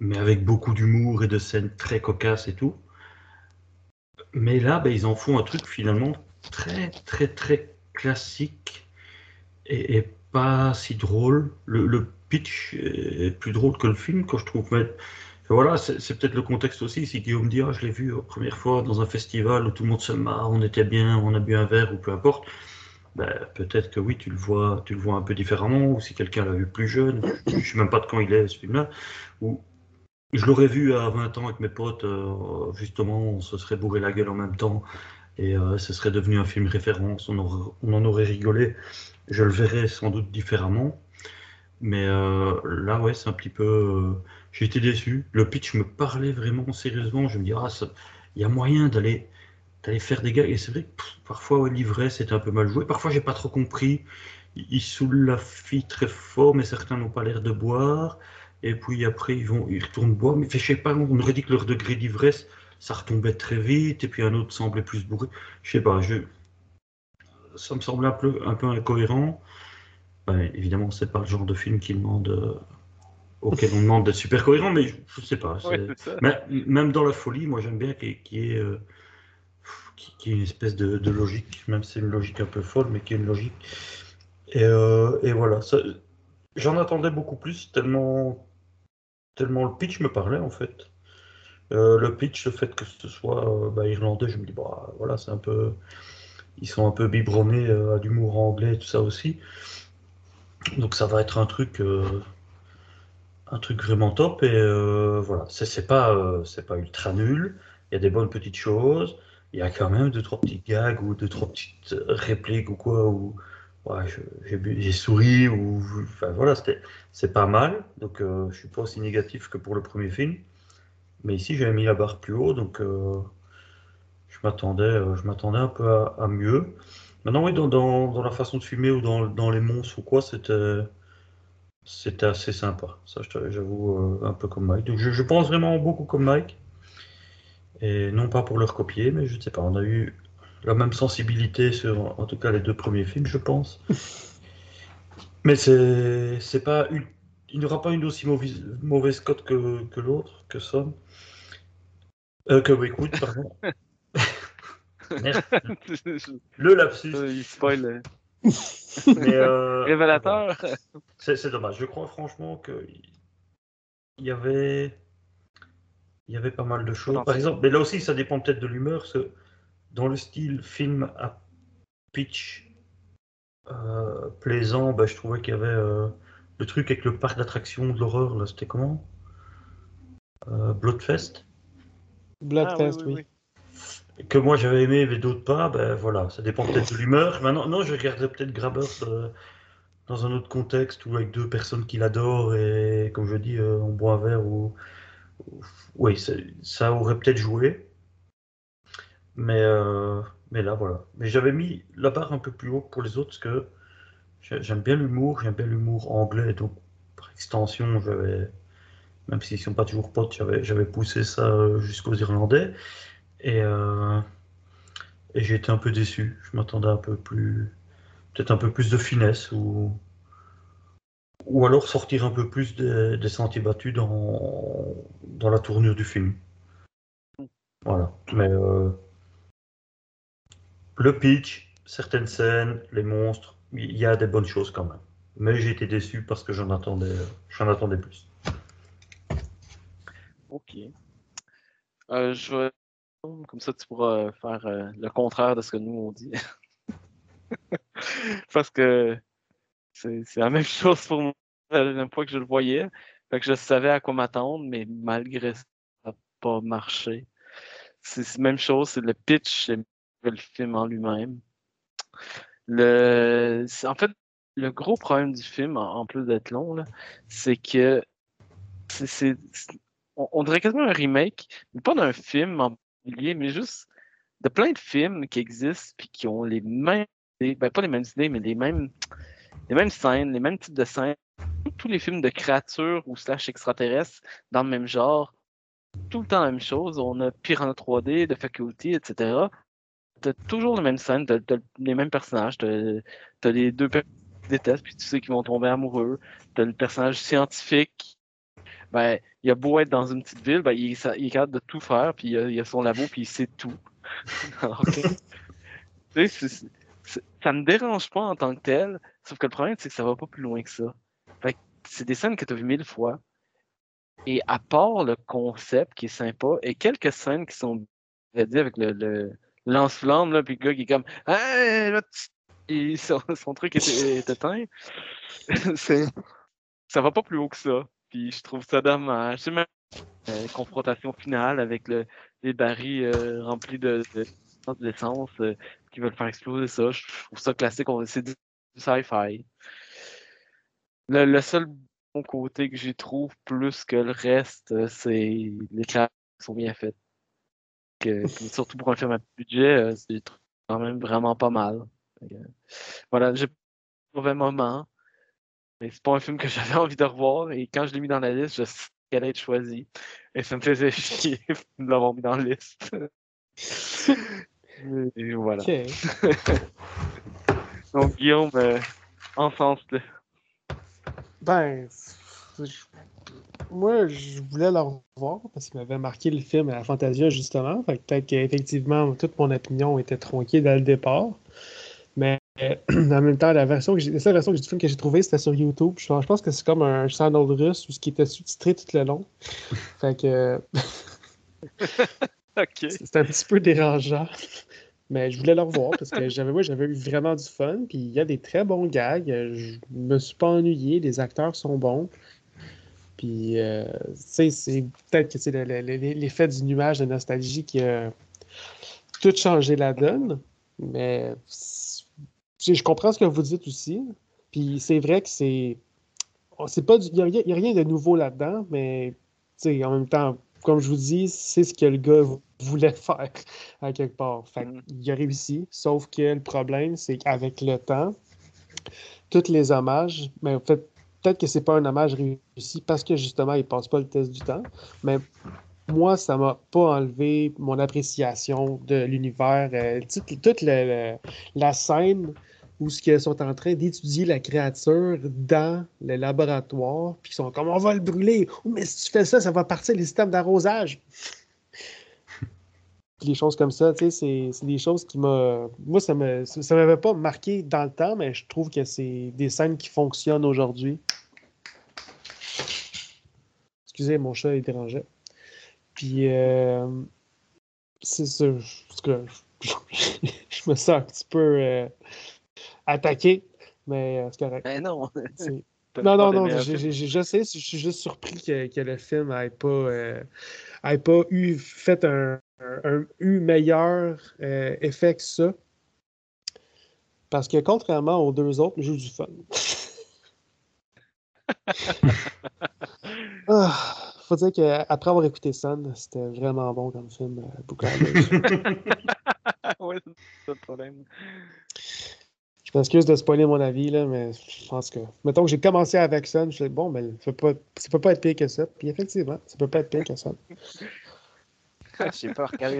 mais avec beaucoup d'humour et de scènes très cocasses et tout. Mais là, ben, ils en font un truc finalement très très très classique et, et pas si drôle. Le, le pitch est plus drôle que le film, quand je trouve. Mais voilà, c'est peut-être le contexte aussi. Si Guillaume dit, ah, je l'ai vu la première fois dans un festival où tout le monde se marre, on était bien, on a bu un verre ou peu importe. Ben, peut-être que oui, tu le vois, tu le vois un peu différemment. Ou si quelqu'un l'a vu plus jeune, je ne sais même pas de quand il est ce film-là. Ou je l'aurais vu à 20 ans avec mes potes, euh, justement, on se serait bourré la gueule en même temps et euh, ce serait devenu un film référence, on, en aurait rigolé. Je le verrais sans doute différemment. Mais euh, là, ouais, c'est un petit peu. J'ai été déçu. Le pitch me parlait vraiment sérieusement. Je me dis, ah, il y a moyen d'aller d'aller faire des gags. Et c'est vrai que parfois, ouais, l'ivresse c'était un peu mal joué. Parfois, j'ai pas trop compris. Ils saoulent la fille très fort, mais certains n'ont pas l'air de boire. Et puis après, ils vont, ils retournent boire. Mais je sais pas, on aurait dit que leur degré d'ivresse, ça retombait très vite. Et puis un autre semblait plus bourré. Je sais pas, je... ça me semble un peu, un peu incohérent. Ben, évidemment, c'est pas le genre de film qui demande, euh, auquel on demande d'être super cohérent, mais je, je sais pas. Ouais, même dans la folie, moi j'aime bien qu'il y ait, qu'il y ait, euh, une espèce de, de logique, même si c'est une logique un peu folle, mais qu'il y ait une logique. Et, euh, et voilà, j'en attendais beaucoup plus, tellement, tellement le pitch me parlait en fait. Euh, le pitch, le fait que ce soit euh, bah, irlandais, je me dis, bah voilà, c'est un peu. Ils sont un peu biberonnés à l'humour anglais et tout ça aussi. Donc ça va être un truc. Un truc vraiment top et euh, voilà. C'est pas euh, c'est pas ultra nul. Il y a des bonnes petites choses. Il y a quand même deux trois petits gags ou deux trois petites euh, répliques ou quoi ou ouais, j'ai souri ou enfin voilà c'est pas mal. Donc euh, je suis pas aussi négatif que pour le premier film. Mais ici j'avais mis la barre plus haut donc je m'attendais je m'attendais un peu à, mieux. Maintenant oui dans, dans, dans la façon de filmer ou dans, dans les monstres ou quoi c'était c'était assez sympa, ça j'avoue, euh, un peu comme Mike. Donc je, je pense vraiment beaucoup comme Mike. Et non pas pour le recopier, mais je ne sais pas, on a eu la même sensibilité sur, en tout cas, les deux premiers films, je pense. [LAUGHS] Mais c'est c'est pas une- il n'y aura pas une aussi mauvaise, mauvaise cote que, que l'autre, que Son. Euh, que Wickwood, pardon. [LAUGHS] [LAUGHS] Le lapsus. Il spoil. Mais, euh, [LAUGHS] Révélateur. C'est c'est dommage. Je crois franchement que il y avait il y avait pas mal de choses. Par exemple, mais là aussi, ça dépend peut-être de l'humeur. parce que Dans le style film à pitch euh, plaisant, bah, je trouvais qu'il y avait euh, le truc avec le parc d'attractions de l'horreur. Là, c'était comment? Euh, Bloodfest? Bloodfest, Ah, oui, oui. oui, que moi j'avais aimé mais d'autres pas, ben voilà, ça dépend peut-être de l'humeur. Maintenant, non, je regarderais peut-être Grabbers euh, dans un autre contexte ou avec deux personnes qui l'adorent et comme je dis, euh, on boit un verre ou. ou- Oui, ça, aurait peut-être joué. Mais, euh, mais là, voilà. Mais j'avais mis la barre un peu plus haut pour les autres parce que j'ai- j'aime bien l'humour, j'aime bien l'humour anglais, donc par extension, j'avais. Même s'ils ne sont pas toujours potes, j'avais poussé ça jusqu'aux Irlandais. Et, euh, et j'ai été un peu déçu. Je m'attendais un peu plus, peut-être un peu plus de finesse ou, ou alors sortir un peu plus des, sentiers battus dans, dans la tournure du film. Voilà. Mais euh, le pitch, certaines scènes, les monstres, il y a des bonnes choses quand même. Mais j'ai été déçu parce que j'en attendais, j'en attendais plus. Ok. Euh, je. Comme ça, tu pourras faire euh, le contraire de ce que nous on dit. [LAUGHS] Parce que c'est la [LAUGHS] même chose pour moi la dernière fois que je le voyais. Fait que je savais à quoi m'attendre, mais malgré ça, ça n'a pas marché. c'est la même chose, c'est le pitch, c'est le film en lui-même. Le, en fait, le gros problème du film, en, plus d'être long, c'est que c'est, on dirait quasiment un remake, mais pas d'un film en mais juste de plein de films qui existent puis qui ont les mêmes idées, ben pas les mêmes idées, mais les mêmes, les mêmes scènes, les mêmes types de scènes. Tous les films de créatures ou slash extraterrestres dans le même genre, tout le temps la même chose. On a Piranha 3D, The Faculty, etc. T'as toujours la même scène, t'as, les mêmes personnages, t'as, t'as les deux personnages qui détestent, puis tu sais qu'ils vont tomber amoureux. T'as le personnage scientifique, ben, il a beau être dans une petite ville, ben, il, ça- il est capable de tout faire, puis il a, il a son labo, puis il sait tout. [LAUGHS] Tu sais, ça me dérange pas en tant que tel, sauf que le problème, c'est que ça va pas plus loin que ça. Fait c'est des scènes que tu as vues mille fois, et à part le concept qui est sympa, et quelques scènes qui sont dites avec le, le lance-flamme, là, puis le gars qui est comme Hey, là, et son, son truc est, est éteint, [LAUGHS] ça va pas plus haut que ça. Je trouve ça dommage. C'est même euh, confrontation finale avec le, les barils euh, remplis de, de, d'essence euh, qui veulent faire exploser ça. Je trouve ça classique. C'est du sci-fi. Le, le seul bon côté que j'y trouve plus que le reste, c'est les classiques qui sont bien faites. Surtout pour un film à budget, c'est quand même vraiment pas mal. Voilà, j'ai pas mauvais moment. Mais c'est pas un film que [LAUGHS] j'avais envie de revoir. Et quand je l'ai mis dans la liste, je sais qu'elle allait être choisie. Et ça me faisait [LAUGHS] chier de l'avoir mis dans la liste. [LAUGHS] Et voilà. Donc, Guillaume, euh, encense-le. Ben, moi, je voulais le revoir parce qu'il m'avait marqué le film à la Fantasia, justement. Fait que peut-être qu'effectivement, toute mon opinion était tronquée dès le départ. Euh, [CLEARS THROAT] en même temps, la version que j'ai, la seule version que j'ai- du film que j'ai trouvée, c'était sur YouTube. Je, je pense que c'est comme un channel russe où ce qui était sous-titré tout le long. [LAUGHS] Fait que [LAUGHS] Ok. c'était un petit peu dérangeant. Mais je voulais le revoir parce que j'avais moi j'avais eu vraiment du fun. Puis il y a des très bons gags. euh, Je me suis pas ennuyé. Les acteurs sont bons. Puis euh, c'est peut-être que c'est le- le- le- l'effet du nuage de nostalgie qui a tout changé la donne. Mais c'est- je comprends ce que vous dites aussi. Puis c'est vrai que c'est. c'est pas Il n'y a, rien- a de nouveau là-dedans, mais en même temps, comme je vous dis, c'est ce que le gars voulait [LAUGHS] faire à quelque part. Fait Mm. il a réussi, sauf que le problème, c'est qu'avec le temps, tous les hommages, mais en fait, peut-être que c'est pas un hommage réussi parce que justement, il passe pas le test du temps, mais moi, ça m'a pas enlevé mon appréciation de l'univers. euh, toute toute la scène où qu'ils sont en train d'étudier la créature dans le laboratoire, puis ils sont comme on va le brûler. Mais si tu fais ça, ça va partir les systèmes d'arrosage. Les choses comme ça, tu sais, c'est des choses qui m'a. Moi, ça me ça m'avait pas marqué dans le temps, mais je trouve que c'est des scènes qui fonctionnent aujourd'hui. Excusez, mon chat, il dérangeait. Puis, euh, c'est ça. Cas, [LAUGHS] je me sens un petit peu euh, attaqué, mais euh, c'est correct. Ben non. [LAUGHS] Non, non, non, je, je- je sais, je suis juste surpris que, que le film n'ait pas, euh, ait pas eu fait un, un- un- eu meilleur euh, effet que ça. Parce que contrairement aux deux autres, j'ai eu du fun. [LAUGHS] Ah, faut dire qu'après avoir écouté Sun, c'était vraiment bon comme film, euh, [LAUGHS] ouais, c'est le problème. Je m'excuse de spoiler mon avis, là, mais je pense que. Mettons que j'ai commencé avec Sun, je me suis dit, bon, mais ça peut, pas, ça peut pas être pire que ça. Puis effectivement, ça peut pas être pire que ça. J'ai pas regardé,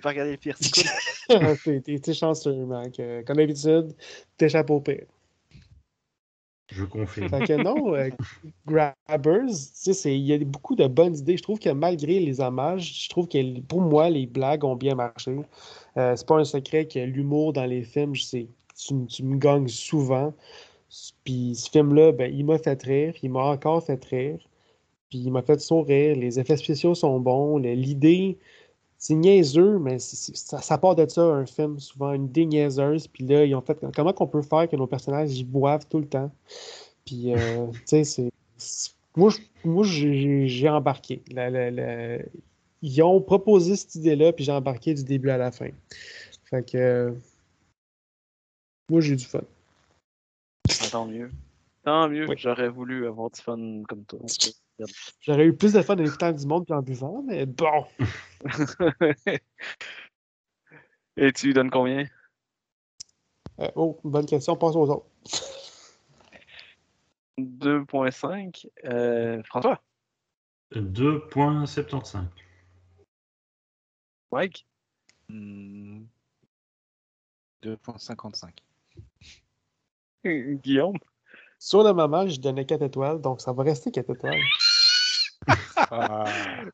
pas regardé le pire. [LAUGHS] c'est cool. T'es- chanceux, man. que, comme d'habitude, t'échappes au pire. Je confirme. Non, euh, Grabbers, il y a beaucoup de bonnes idées. Je trouve que malgré les hommages, je trouve que pour moi, les blagues ont bien marché. Euh, c'est pas un secret que l'humour dans les films, je sais, tu, tu me gagnes souvent. Puis ce film-là, ben, il m'a fait rire, il m'a encore fait rire. Puis il m'a fait sourire. Les effets spéciaux sont bons. L'idée, c'est niaiseux, mais ça, ça part de ça, un film, souvent, une idée niaiseuse. Puis là, ils ont fait comment qu'on peut faire que nos personnages y boivent tout le temps? Puis, euh, [LAUGHS] tu sais, c'est. Moi, je- moi j'ai j'ai embarqué. La- la- la- ils ont proposé cette idée-là, puis j'ai embarqué du début à la fin. Fait que. euh, moi, j'ai eu du fun. Ah, Tant mieux. Tant mieux. Oui. J'aurais voulu avoir du fun comme toi. [LAUGHS] [LAUGHS] J'aurais eu plus de fun en écoutant du monde puis en buvant, mais bon. [LAUGHS] Et tu lui donnes combien? Euh, oh, bonne question. Passe aux autres. [LAUGHS] 2.5. Euh, François? 2.75. Mike? Hmm. 2.55. Guillaume? Sur le moment, je donnais 4 étoiles, donc ça va rester 4 étoiles. Ah.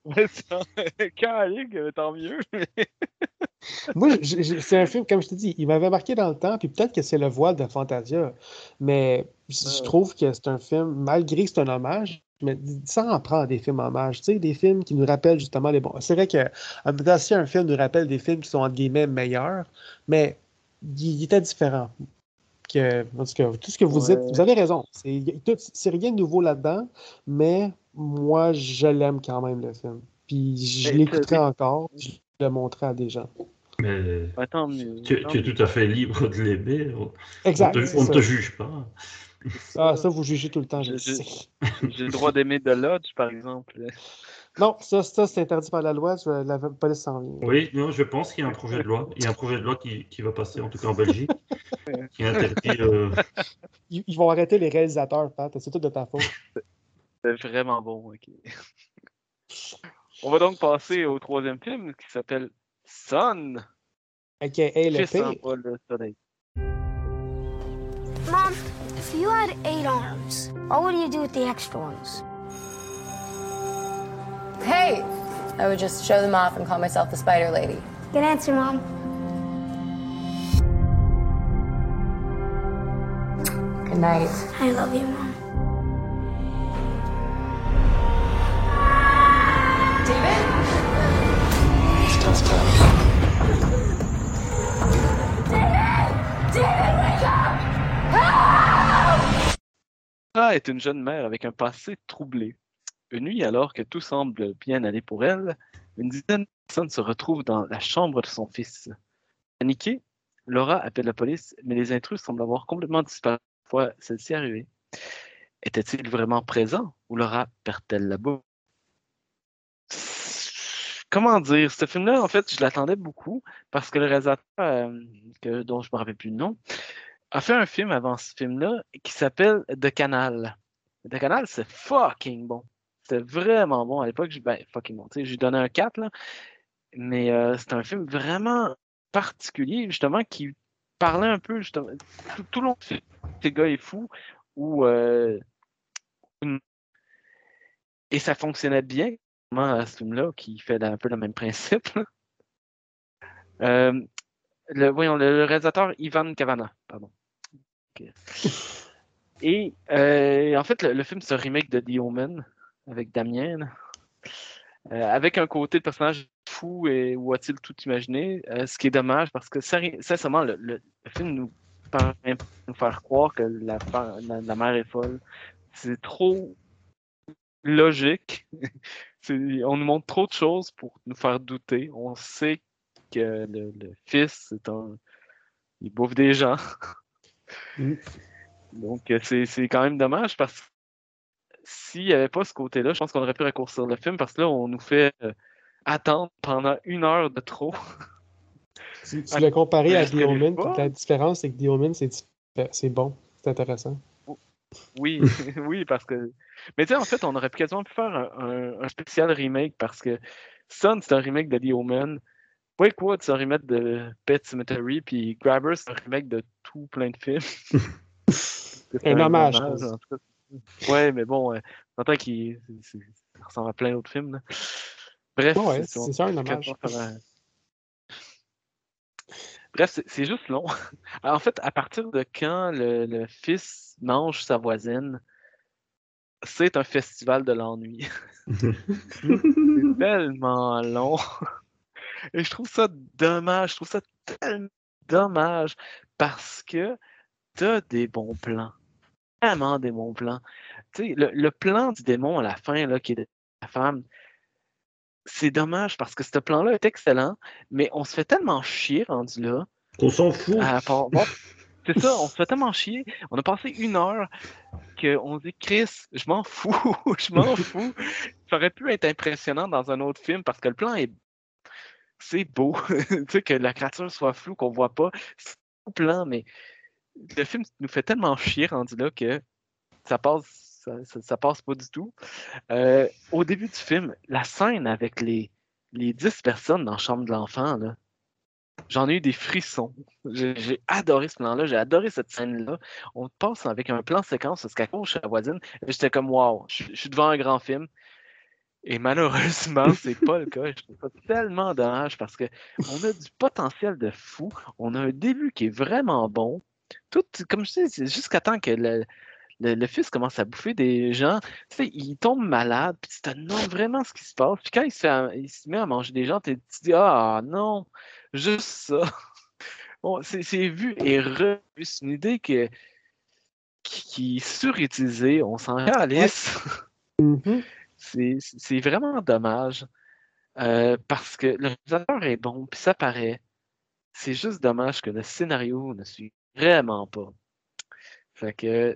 Ouais, ça- [LAUGHS] Calique, tant mieux. [LAUGHS] Moi, c'est un film, comme je te dis, il m'avait marqué dans le temps, puis peut-être que c'est le voile de Fantasia, mais je trouve que c'est un film, malgré que c'est un hommage, mais ça en prend des films hommages, tu sais, des films qui nous rappellent justement les bons. C'est vrai que si un film nous rappelle des films qui sont entre guillemets meilleurs, mais il, il était différent. Que, en tout cas, tout ce que vous Ouais. dites, vous avez raison. C'est rien de nouveau là-dedans, mais moi, je l'aime quand même, le film. Puis je l'écouterai encore, je le montrerai à des gens. Mais Ouais, tant mieux. tu, es tout à fait libre de l'aimer. On Exact. ne te, on ça. te juge pas. Ah, ça, vous jugez tout le temps, je le Je- je- sais. [LAUGHS] J'ai le droit d'aimer The Lodge, par exemple. Non, ça, ça c'est interdit par la loi. je- La police s'en vient. Oui, non, je pense qu'il y a un projet de loi. Il y a un projet de loi qui, qui va passer, en tout cas en Belgique, qui interdit. euh, [LAUGHS] Ils, ils vont arrêter les réalisateurs, Pat. C'est tout de ta faute. [LAUGHS] C'est vraiment bon, ok. On va donc passer au troisième film qui s'appelle Sun. Le pire. bas le soleil. Mom, if you had eight arms, what would you do with the extra ones? Hey! I would just show them off and call myself the Spider Lady. Good answer, Mom. Good night. I love you, Mom. Sarah est une jeune mère avec un passé troublé. Une nuit, alors que tout semble bien aller pour elle, une dizaine de personnes se retrouvent dans la chambre de son fils. Paniquée, Laura appelle la police, mais les intrus semblent avoir complètement disparu une fois celle-ci arrivée. Était-il vraiment présent ou Laura perd-elle la boue? Comment dire? Ce film-là, en fait, je l'attendais beaucoup parce que le réalisateur, euh, dont je ne me rappelle plus le nom, a fait un film avant ce film-là qui s'appelle The Canal. The Canal, c'est fucking bon. C'était vraiment bon à l'époque. Ben, fucking bon. J'ai donné un 4, là. Mais euh, c'est un film vraiment particulier, justement, qui parlait un peu, justement, tout, le long du film, ce gars est fou, ou. euh, Et ça fonctionnait bien, à ce film-là, qui fait un peu le même principe. Le, voyons, le, réalisateur Ivan Kavanagh, pardon. [LAUGHS] Et euh, en fait, le, le film, c'est un remake de The Omen avec Damien. Euh, avec un côté de personnage fou et où a-t-il tout imaginé, euh, ce qui est dommage parce que sincèrement, le, le- le film nous nous faire croire que la, la, la mère est folle. C'est trop logique. [LAUGHS] On nous montre trop de choses pour nous faire douter. On sait que le, le fils, un. Il bouffe des gens. Mm. Donc, euh, c'est quand même dommage parce que s'il n'y avait pas ce côté-là, je pense qu'on aurait pu raccourcir le film parce que là, on nous fait euh, attendre pendant une heure de trop. Tu, tu l'as comparé à je The Omen, la différence, c'est que The Omen, c'est bon. C'est intéressant. Oui, [LAUGHS] oui, parce que. Mais tu sais, en fait, on aurait quasiment pu faire un, un- un spécial remake parce que Sun, c'est un remake de The Omen. Wakewood, c'est un remake de Pet Cemetery, puis Grabber, c'est un remake de tout plein de films. [LAUGHS] C'est Un hommage, je pense. en tout cas. Ouais, mais bon, euh, on entend qu'il ressemble à plein d'autres films. là. Bref, Ouais, c'est- ça, un hommage. Bref, c'est- c'est juste long. [LAUGHS] En fait, à partir de quand le, le fils mange sa voisine, c'est un festival de l'ennui. [LAUGHS] C'est tellement long. Et je trouve ça dommage. Je trouve ça tellement dommage parce que t'as des bons plans. Vraiment des bons plans. Tu sais, le, le plan du démon à la fin, là, qui est de la femme, c'est dommage parce que ce plan-là est excellent, mais on se fait tellement chier rendu là. On s'en fout. bon, c'est ça, on se fait tellement chier. On a passé une heure qu'on dit Chris, je m'en fous, [LAUGHS] je m'en fous. Ça aurait pu être impressionnant dans un autre film parce que le plan est. C'est beau. [LAUGHS] tu sais, que la créature soit floue, qu'on voit pas. C'est plan, mais le film nous fait tellement chier rendu là que ça passe, ça, passe pas du tout. Euh, au début du film, la scène avec les, les 10 personnes dans la chambre de l'enfant, j'en ai eu des frissons. J'ai adoré ce plan-là, j'ai adoré cette scène-là. On passe avec un plan séquence parce qu'à cause la voisine, j'étais comme je je suis devant un grand film. Et malheureusement, c'est pas le cas. Je trouve ça tellement dommage parce que on a du potentiel de fou. On a un début qui est vraiment bon. Tout, comme je dis, jusqu'à temps que le, le, le fils commence à bouffer des gens. Tu sais, il tombe malade, puis tu te demandes vraiment ce qui se passe. Puis quand il se, fait à- il se met à manger des gens, tu te dis Ah non, juste ça. [LAUGHS] Bon, c'est vu et revu. C'est une idée que, qui, qui est surutilisée. On s'en calisse. [LAUGHS] Mhm. C'est c'est vraiment dommage. euh, parce que le réalisateur est bon, puis ça paraît. C'est juste dommage que le scénario ne suit vraiment pas. Fait que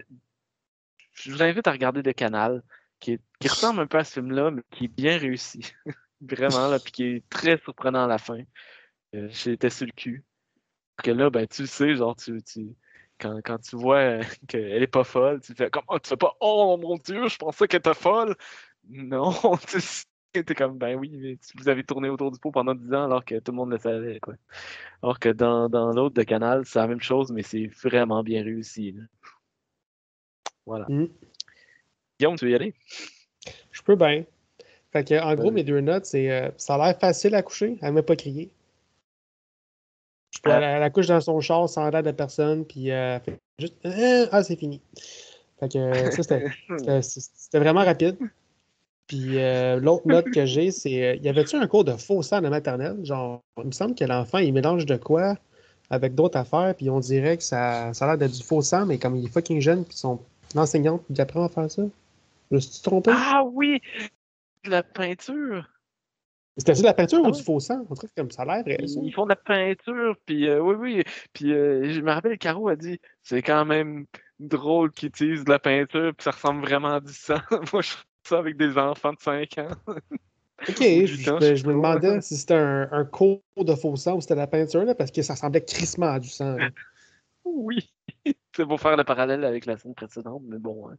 je vous invite à regarder le canal, qui, ressemble un peu à ce film-là, mais qui est bien réussi. [LAUGHS] Vraiment, là, puis qui est très surprenant à la fin. Euh, J'étais sur le cul. Que là, ben, tu le sais, quand tu vois euh, [LAUGHS] qu'elle est pas folle, tu fais comme, oh, tu fais pas, oh mon Dieu, je pensais qu'elle était folle. Non, [LAUGHS] t'es comme, ben oui, mais vous avez tourné autour du pot pendant 10 ans alors que tout le monde le savait, quoi. Alors que dans, dans l'autre de Canal, c'est la même chose, mais c'est vraiment bien réussi. là. Voilà. Mm. Guillaume, tu veux y aller? Je peux bien. Fait que, en gros, mes deux notes, c'est euh, ça a l'air facile à coucher, elle m'a pas crié. Ah. Elle, elle accouche dans son char sans l'air de personne, puis euh, fait juste Euh, Ah, c'est fini. Fait que ça, c'était [LAUGHS] vraiment rapide. Puis euh, l'autre note que j'ai, c'est euh, y avait-tu un cours de faux sang de maternelle? Genre, il me semble que l'enfant, il mélange de quoi avec d'autres affaires, puis on dirait que ça, ça a l'air d'être du faux sang, mais comme il est fucking jeune, puis son enseignante lui apprend à faire ça. Je me suis trompé? Ah oui! De la peinture! C'était ça de la peinture Ah ou ouais? du faux sang? On trouve comme ça a l'air vrai, ça. Ils font de la peinture, puis euh, oui, oui. Puis euh, je me rappelle, Caro a dit c'est quand même drôle qu'ils utilisent de la peinture, puis ça ressemble vraiment à du sang. [LAUGHS] Moi, je ça avec des enfants de 5 ans. Ok, [LAUGHS] du je, me demandais si c'était un, un cours de faux sang ou c'était la peinture, là, parce que ça semblait crissement à du sang. là. [LAUGHS] Oui, c'est pour faire le parallèle avec la scène précédente, mais bon. hein.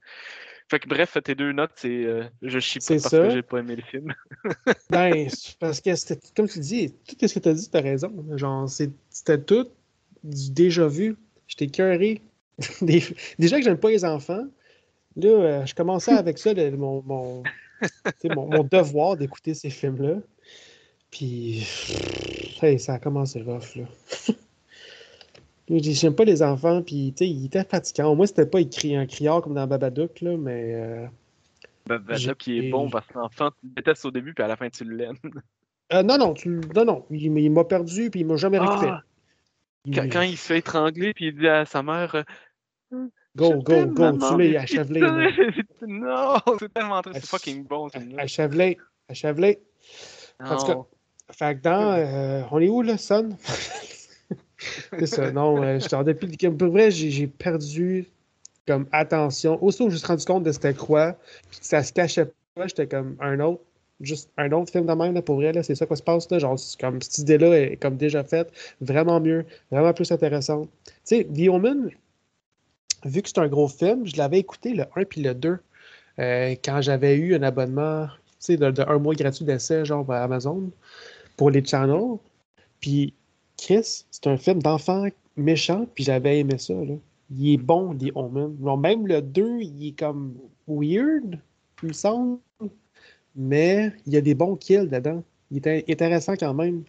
Fait que bref, tes deux notes, c'est euh, je chie pas parce ça. que j'ai pas aimé le film. [LAUGHS] Ben, parce que c'était, comme tu dis, tout ce que tu as dit, tu as raison. Genre, c'était tout du déjà vu. J'étais cœuré. Des- Déjà que j'aime pas les enfants, là, euh, je commençais avec ça, le- mon, mon, mon, mon devoir d'écouter ces films-là. Puis, hey, ça a commencé rough, là. Là, [LAUGHS] j'ai- J'aime pas les enfants, puis, tu sais, il était fatigant. Au moins, c'était pas écrit un criard comme dans Babadook, là, mais... euh, là, qui est bon parce que l'enfant, tu le détestes au début, puis à la fin, tu l'aimes. euh, non, non, tu, non, non, il, m'a perdu, puis il m'a jamais récupéré. Ah, quand, quand il se fait étrangler, puis il dit à sa mère euh, Go, Je go, go, tu achève-les. [LAUGHS] Non, c'est tellement triste, c'est fucking bon. Achève-les, achève-les. En tout cas. Fait que dans. euh, on est où, là, Son? [LAUGHS] C'est ça, non, euh, en depuis. Pour vrai, j'ai perdu comme attention. Aussitôt que je me suis rendu compte de c'était quoi, puis que ça se cachait pas, j'étais comme un autre. Juste un autre film de même, là, pour vrai, là, c'est ça qui se passe, là. Genre, comme cette idée-là est comme déjà faite, vraiment mieux, vraiment plus intéressante. Tu sais, The Omen, vu que c'est un gros film, je l'avais écouté le 1 puis le 2 euh, quand j'avais eu un abonnement, de, de un mois gratuit d'essai, genre à Amazon, pour les channels. Puis, Chris, c'est un film d'enfant méchant, puis j'avais aimé ça. Il est bon, The Omen. Même le 2, il est comme weird, il me semble. Mais il y a des bons kills dedans. Il est in- intéressant quand même.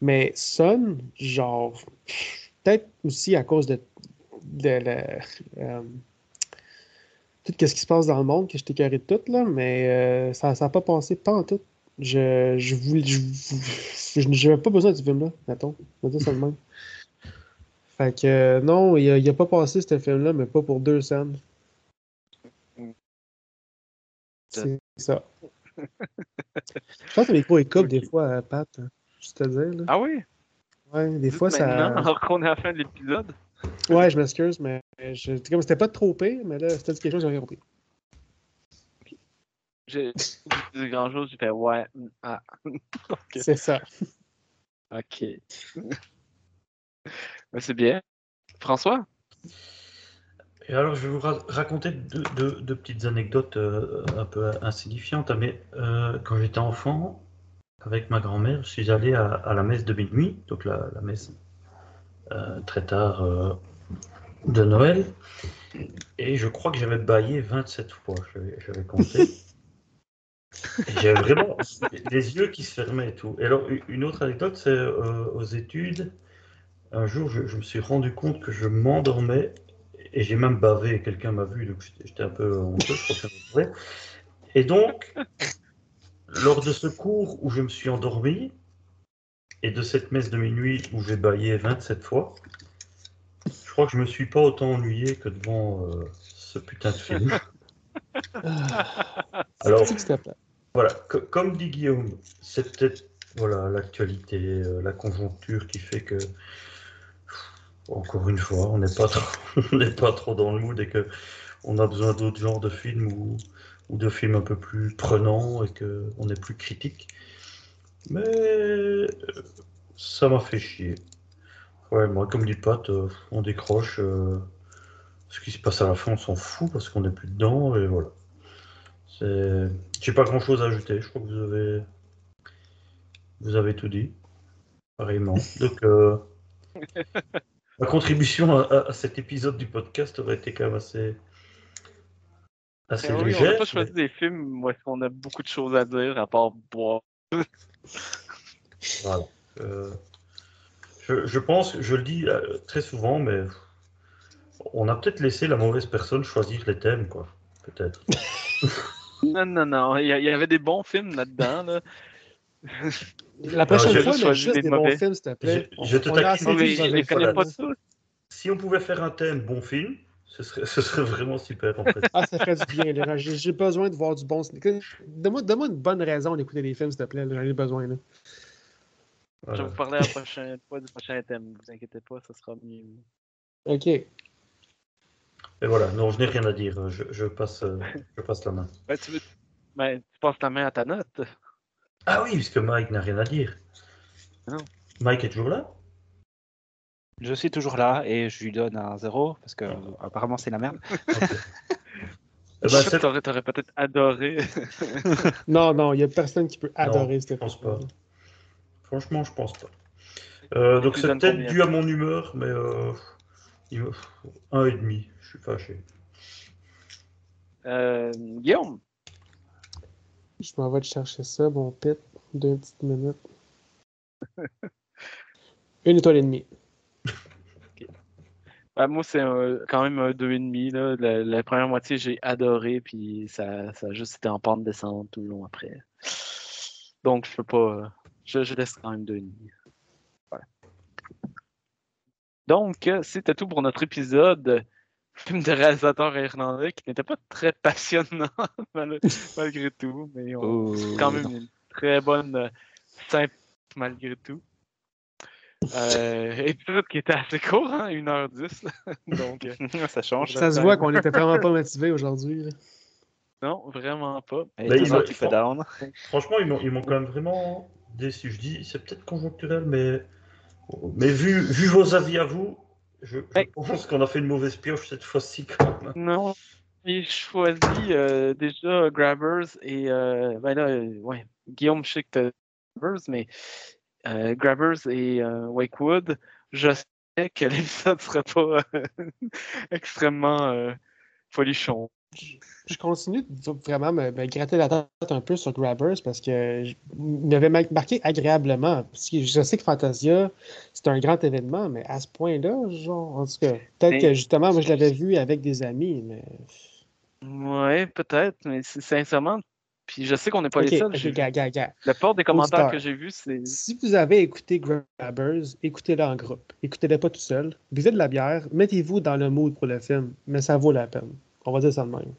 Mais Son, genre, peut-être aussi à cause de, de la, euh, tout ce qui se passe dans le monde, que je t'ai carré de tout, là, mais euh, ça n'a pas passé pas en tout. Je je voulais je, je, j'avais pas besoin de ce film-là, mettons. On va dire ça de même. [LAUGHS] Fait que euh, non, il a, il a pas passé ce film-là, mais pas pour deux scènes. C'est ça. [LAUGHS] Je pense que mes cours écoutent des fois, euh, Pat. hein, Juste te dire. Là. Ah oui? Ouais, des fois, ça. maintenant, [LAUGHS] alors qu'on est à la fin de l'épisode. Ouais, je m'excuse, mais je... comme c'était pas trop pire, mais là, c'était quelque chose que j'avais compris. J'ai j'ai dit grand chose, j'ai fait ouais. mm, Ah. [LAUGHS] C'est ça. Ok. [LAUGHS] Ben, c'est bien. François? Et alors, je vais vous ra- raconter deux, deux- deux petites anecdotes euh, un peu insignifiantes. Mais euh, quand j'étais enfant, avec ma grand-mère, je suis allé à, à la messe de minuit, donc la, la messe euh, très tard euh, de Noël. Et je crois que j'avais baillé 27 fois, j'avais compté. [LAUGHS] J'avais vraiment les yeux qui se fermaient et tout. Et alors, une autre anecdote, c'est euh, aux études. Un jour, je, je me suis rendu compte que je m'endormais et j'ai même bavé. Quelqu'un m'a vu, donc j'étais- un peu honteux. je crois que c'est vrai. Et donc, lors de ce cours où je me suis endormi et de cette messe de minuit où j'ai baillé 27 fois, je crois que je me suis pas autant ennuyé que devant euh, ce putain de film. Alors, que c'était plat. voilà, co- comme dit Guillaume, c'est peut-être voilà, l'actualité, euh, la conjoncture qui fait que, encore une fois, on n'est pas, trop- [LAUGHS] on n'est pas trop dans le mood et que on a besoin d'autres genres de films ou, ou de films un peu plus prenants et qu'on est plus critique. Mais euh, ça m'a fait chier. Ouais, moi, comme dit Pat, euh, on décroche. euh, ce qui se passe à la fin, on s'en fout parce qu'on n'est plus dedans et voilà. C'est... J'ai pas grand chose à ajouter. Je crois que vous avez, vous avez tout dit. Pareillement. Donc, euh, [LAUGHS] ma contribution à- à cet épisode du podcast aurait été quand même assez, assez Eh oui, on n'a pas choisi des films où est-ce qu'on a beaucoup de choses à dire à part boire. [LAUGHS] Voilà. Euh, je, je pense, je le dis euh, très souvent, mais on a peut-être laissé la mauvaise personne choisir les thèmes, quoi. Peut-être. [LAUGHS] Non, non, non. Il y, avait des bons films là-dedans. Là. [LAUGHS] La prochaine j'ai fois, juste on a juste des des bons films, s'il te plaît. Je- je te taquine. Non, je les connais pas tous. Si on pouvait faire un thème bon film, ce serait, ce serait vraiment super, en fait. [LAUGHS] Ah, ça ferait du bien. là. J'ai j'ai besoin de voir du bon cinéma. Donne-moi donne-moi une bonne raison d'écouter des films, s'il te plaît. J'en ai besoin. Là. Je vais vous parler la prochaine [LAUGHS] fois du prochain thème. Vous inquiétez pas, ça sera mieux. OK. Et voilà, non, je n'ai rien à dire. Je, je passe, euh, je passe la main. [LAUGHS] Ben, tu, veux... ben, tu passes ta main à ta note. Ah oui, puisque Mike n'a rien à dire. Non. Mike est toujours là? Je suis toujours là et je lui donne un zéro parce que euh, apparemment c'est la merde. [LAUGHS] C'est- T'aurais t'aurais peut-être adoré. [LAUGHS] Non, non, il n'y a personne qui peut adorer je cette pense pas. Franchement, je pense pas. Euh, donc c'est peut-être combien dû à mon humeur, mais euh, il me- un et demi. Je suis fâché. Euh, Guillaume, Je m'en vais te chercher ça, mon pit. Deux petites minutes. [LAUGHS] Une étoile et demie. Ben, moi c'est un- quand même un 2,5. Là. La, la première moitié, j'ai adoré, puis ça, ça a juste été en pente descendante tout le long après. Donc, je peux pas. Je, je laisse quand même 2,5. Voilà. Donc, euh, c'était tout pour notre épisode. Film de réalisateur irlandais qui n'était pas très passionnant [LAUGHS] mal- malgré tout, mais on, Oh, c'est quand même une très bonne euh, simple malgré tout. Euh, épisode qui était assez court, hein, 1h10. [LAUGHS] Donc, euh, [LAUGHS] ça change. Ça se voit qu'on était vraiment pas motivés aujourd'hui. non, vraiment pas. Et il toujours va- qui fait down. Franchement, ils m'ont, ils m'ont quand même vraiment déçu. Je dis, c'est peut-être conjoncturel, mais, mais vu, vu vos avis à vous, je, pense qu'on a fait une mauvaise pioche cette fois-ci quand même. Non, j'ai choisi euh, déjà Grabbers et euh, ben là, euh, ouais, Guillaume, je sais que Grabbers, mais euh, Grabbers et euh, Wakewood, je sais que [LAUGHS] l'épisode serait pas euh, extrêmement folichon. Je continue de vraiment me, me gratter la tête un peu sur Grabbers parce que je- il m'avait ma- marqué agréablement. Parce que je sais que Fantasia, c'est un grand événement, mais à ce point-là, genre, en tout cas, peut-être Mais- que justement, moi, je l'avais vu avec des amis, mais. Ouais, peut-être, mais sincèrement, puis je sais qu'on n'est pas les seuls. ok, j'ai- gars, gars, gars. La plupart des commentaires que j'ai vus, c'est Si vous avez écouté Grabbers, écoutez-le en groupe. Écoutez-le pas tout seul. Buvez de la bière, mettez-vous dans le mood pour le film, mais ça vaut la peine. On va dire ça de même.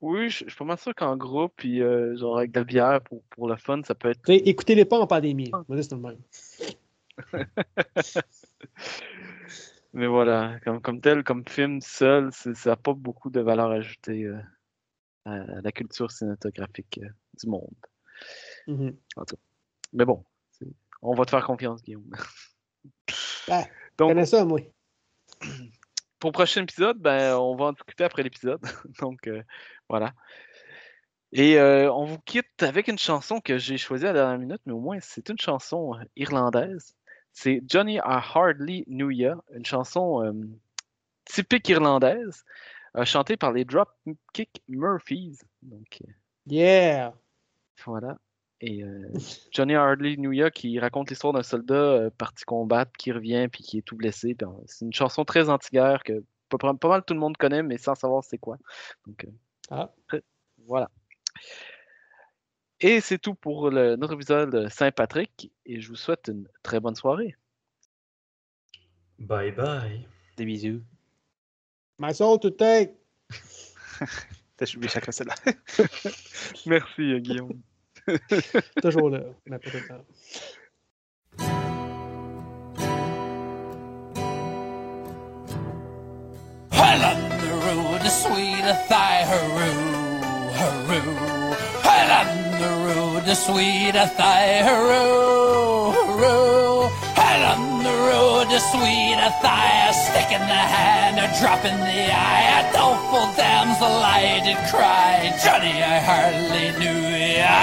Oui, je je suis pas mal sûr qu'en groupe, puis euh, genre avec de la bière pour, pour le fun, ça peut être. Écoutez-les pas en pandémie. Moi, c'est le même. [LAUGHS] Mais voilà, comme, comme tel, comme film seul, ça n'a pas beaucoup de valeur ajoutée euh, à, la culture cinématographique euh, du monde. Mhm. Mais bon, on va te faire confiance, Guillaume. Ben, Donc, connais ça, moi. pour le prochain épisode, ben, on va en discuter après l'épisode. [LAUGHS] Donc, euh, voilà. Et euh, on vous quitte avec une chanson que j'ai choisie à la dernière minute, mais au moins c'est une chanson irlandaise. C'est Johnny I Hardly Knew Ya, une chanson euh, typique irlandaise, euh, chantée par les Dropkick Murphys. Donc, euh, Yeah! voilà. Et euh, [LAUGHS] Johnny Hardly Knew Ya qui raconte l'histoire d'un soldat euh, parti combattre, qui revient puis qui est tout blessé. Euh, C'est une chanson très anti-guerre que pas, pas mal tout le monde connaît, mais sans savoir c'est quoi. Donc, euh, Ah. très- voilà. Et c'est tout pour le- notre épisode de Saint-Patrick. Et je vous souhaite une très bonne soirée. Bye bye. Des bisous. My soul to take! [LAUGHS] J'ai oublié chacun celle-là. [LAUGHS] Merci, Guillaume. [LAUGHS] Toujours là. mais pas tout le temps. Well, on the road sweet thigh, hurroo, hurroo. Well, on the road to sweet thigh, hurroo, hurroo. Well, on the road to sweet thigh, a stick in the hand, a drop in the eye, a doleful damsel I did cry. Johnny, I hardly knew ya.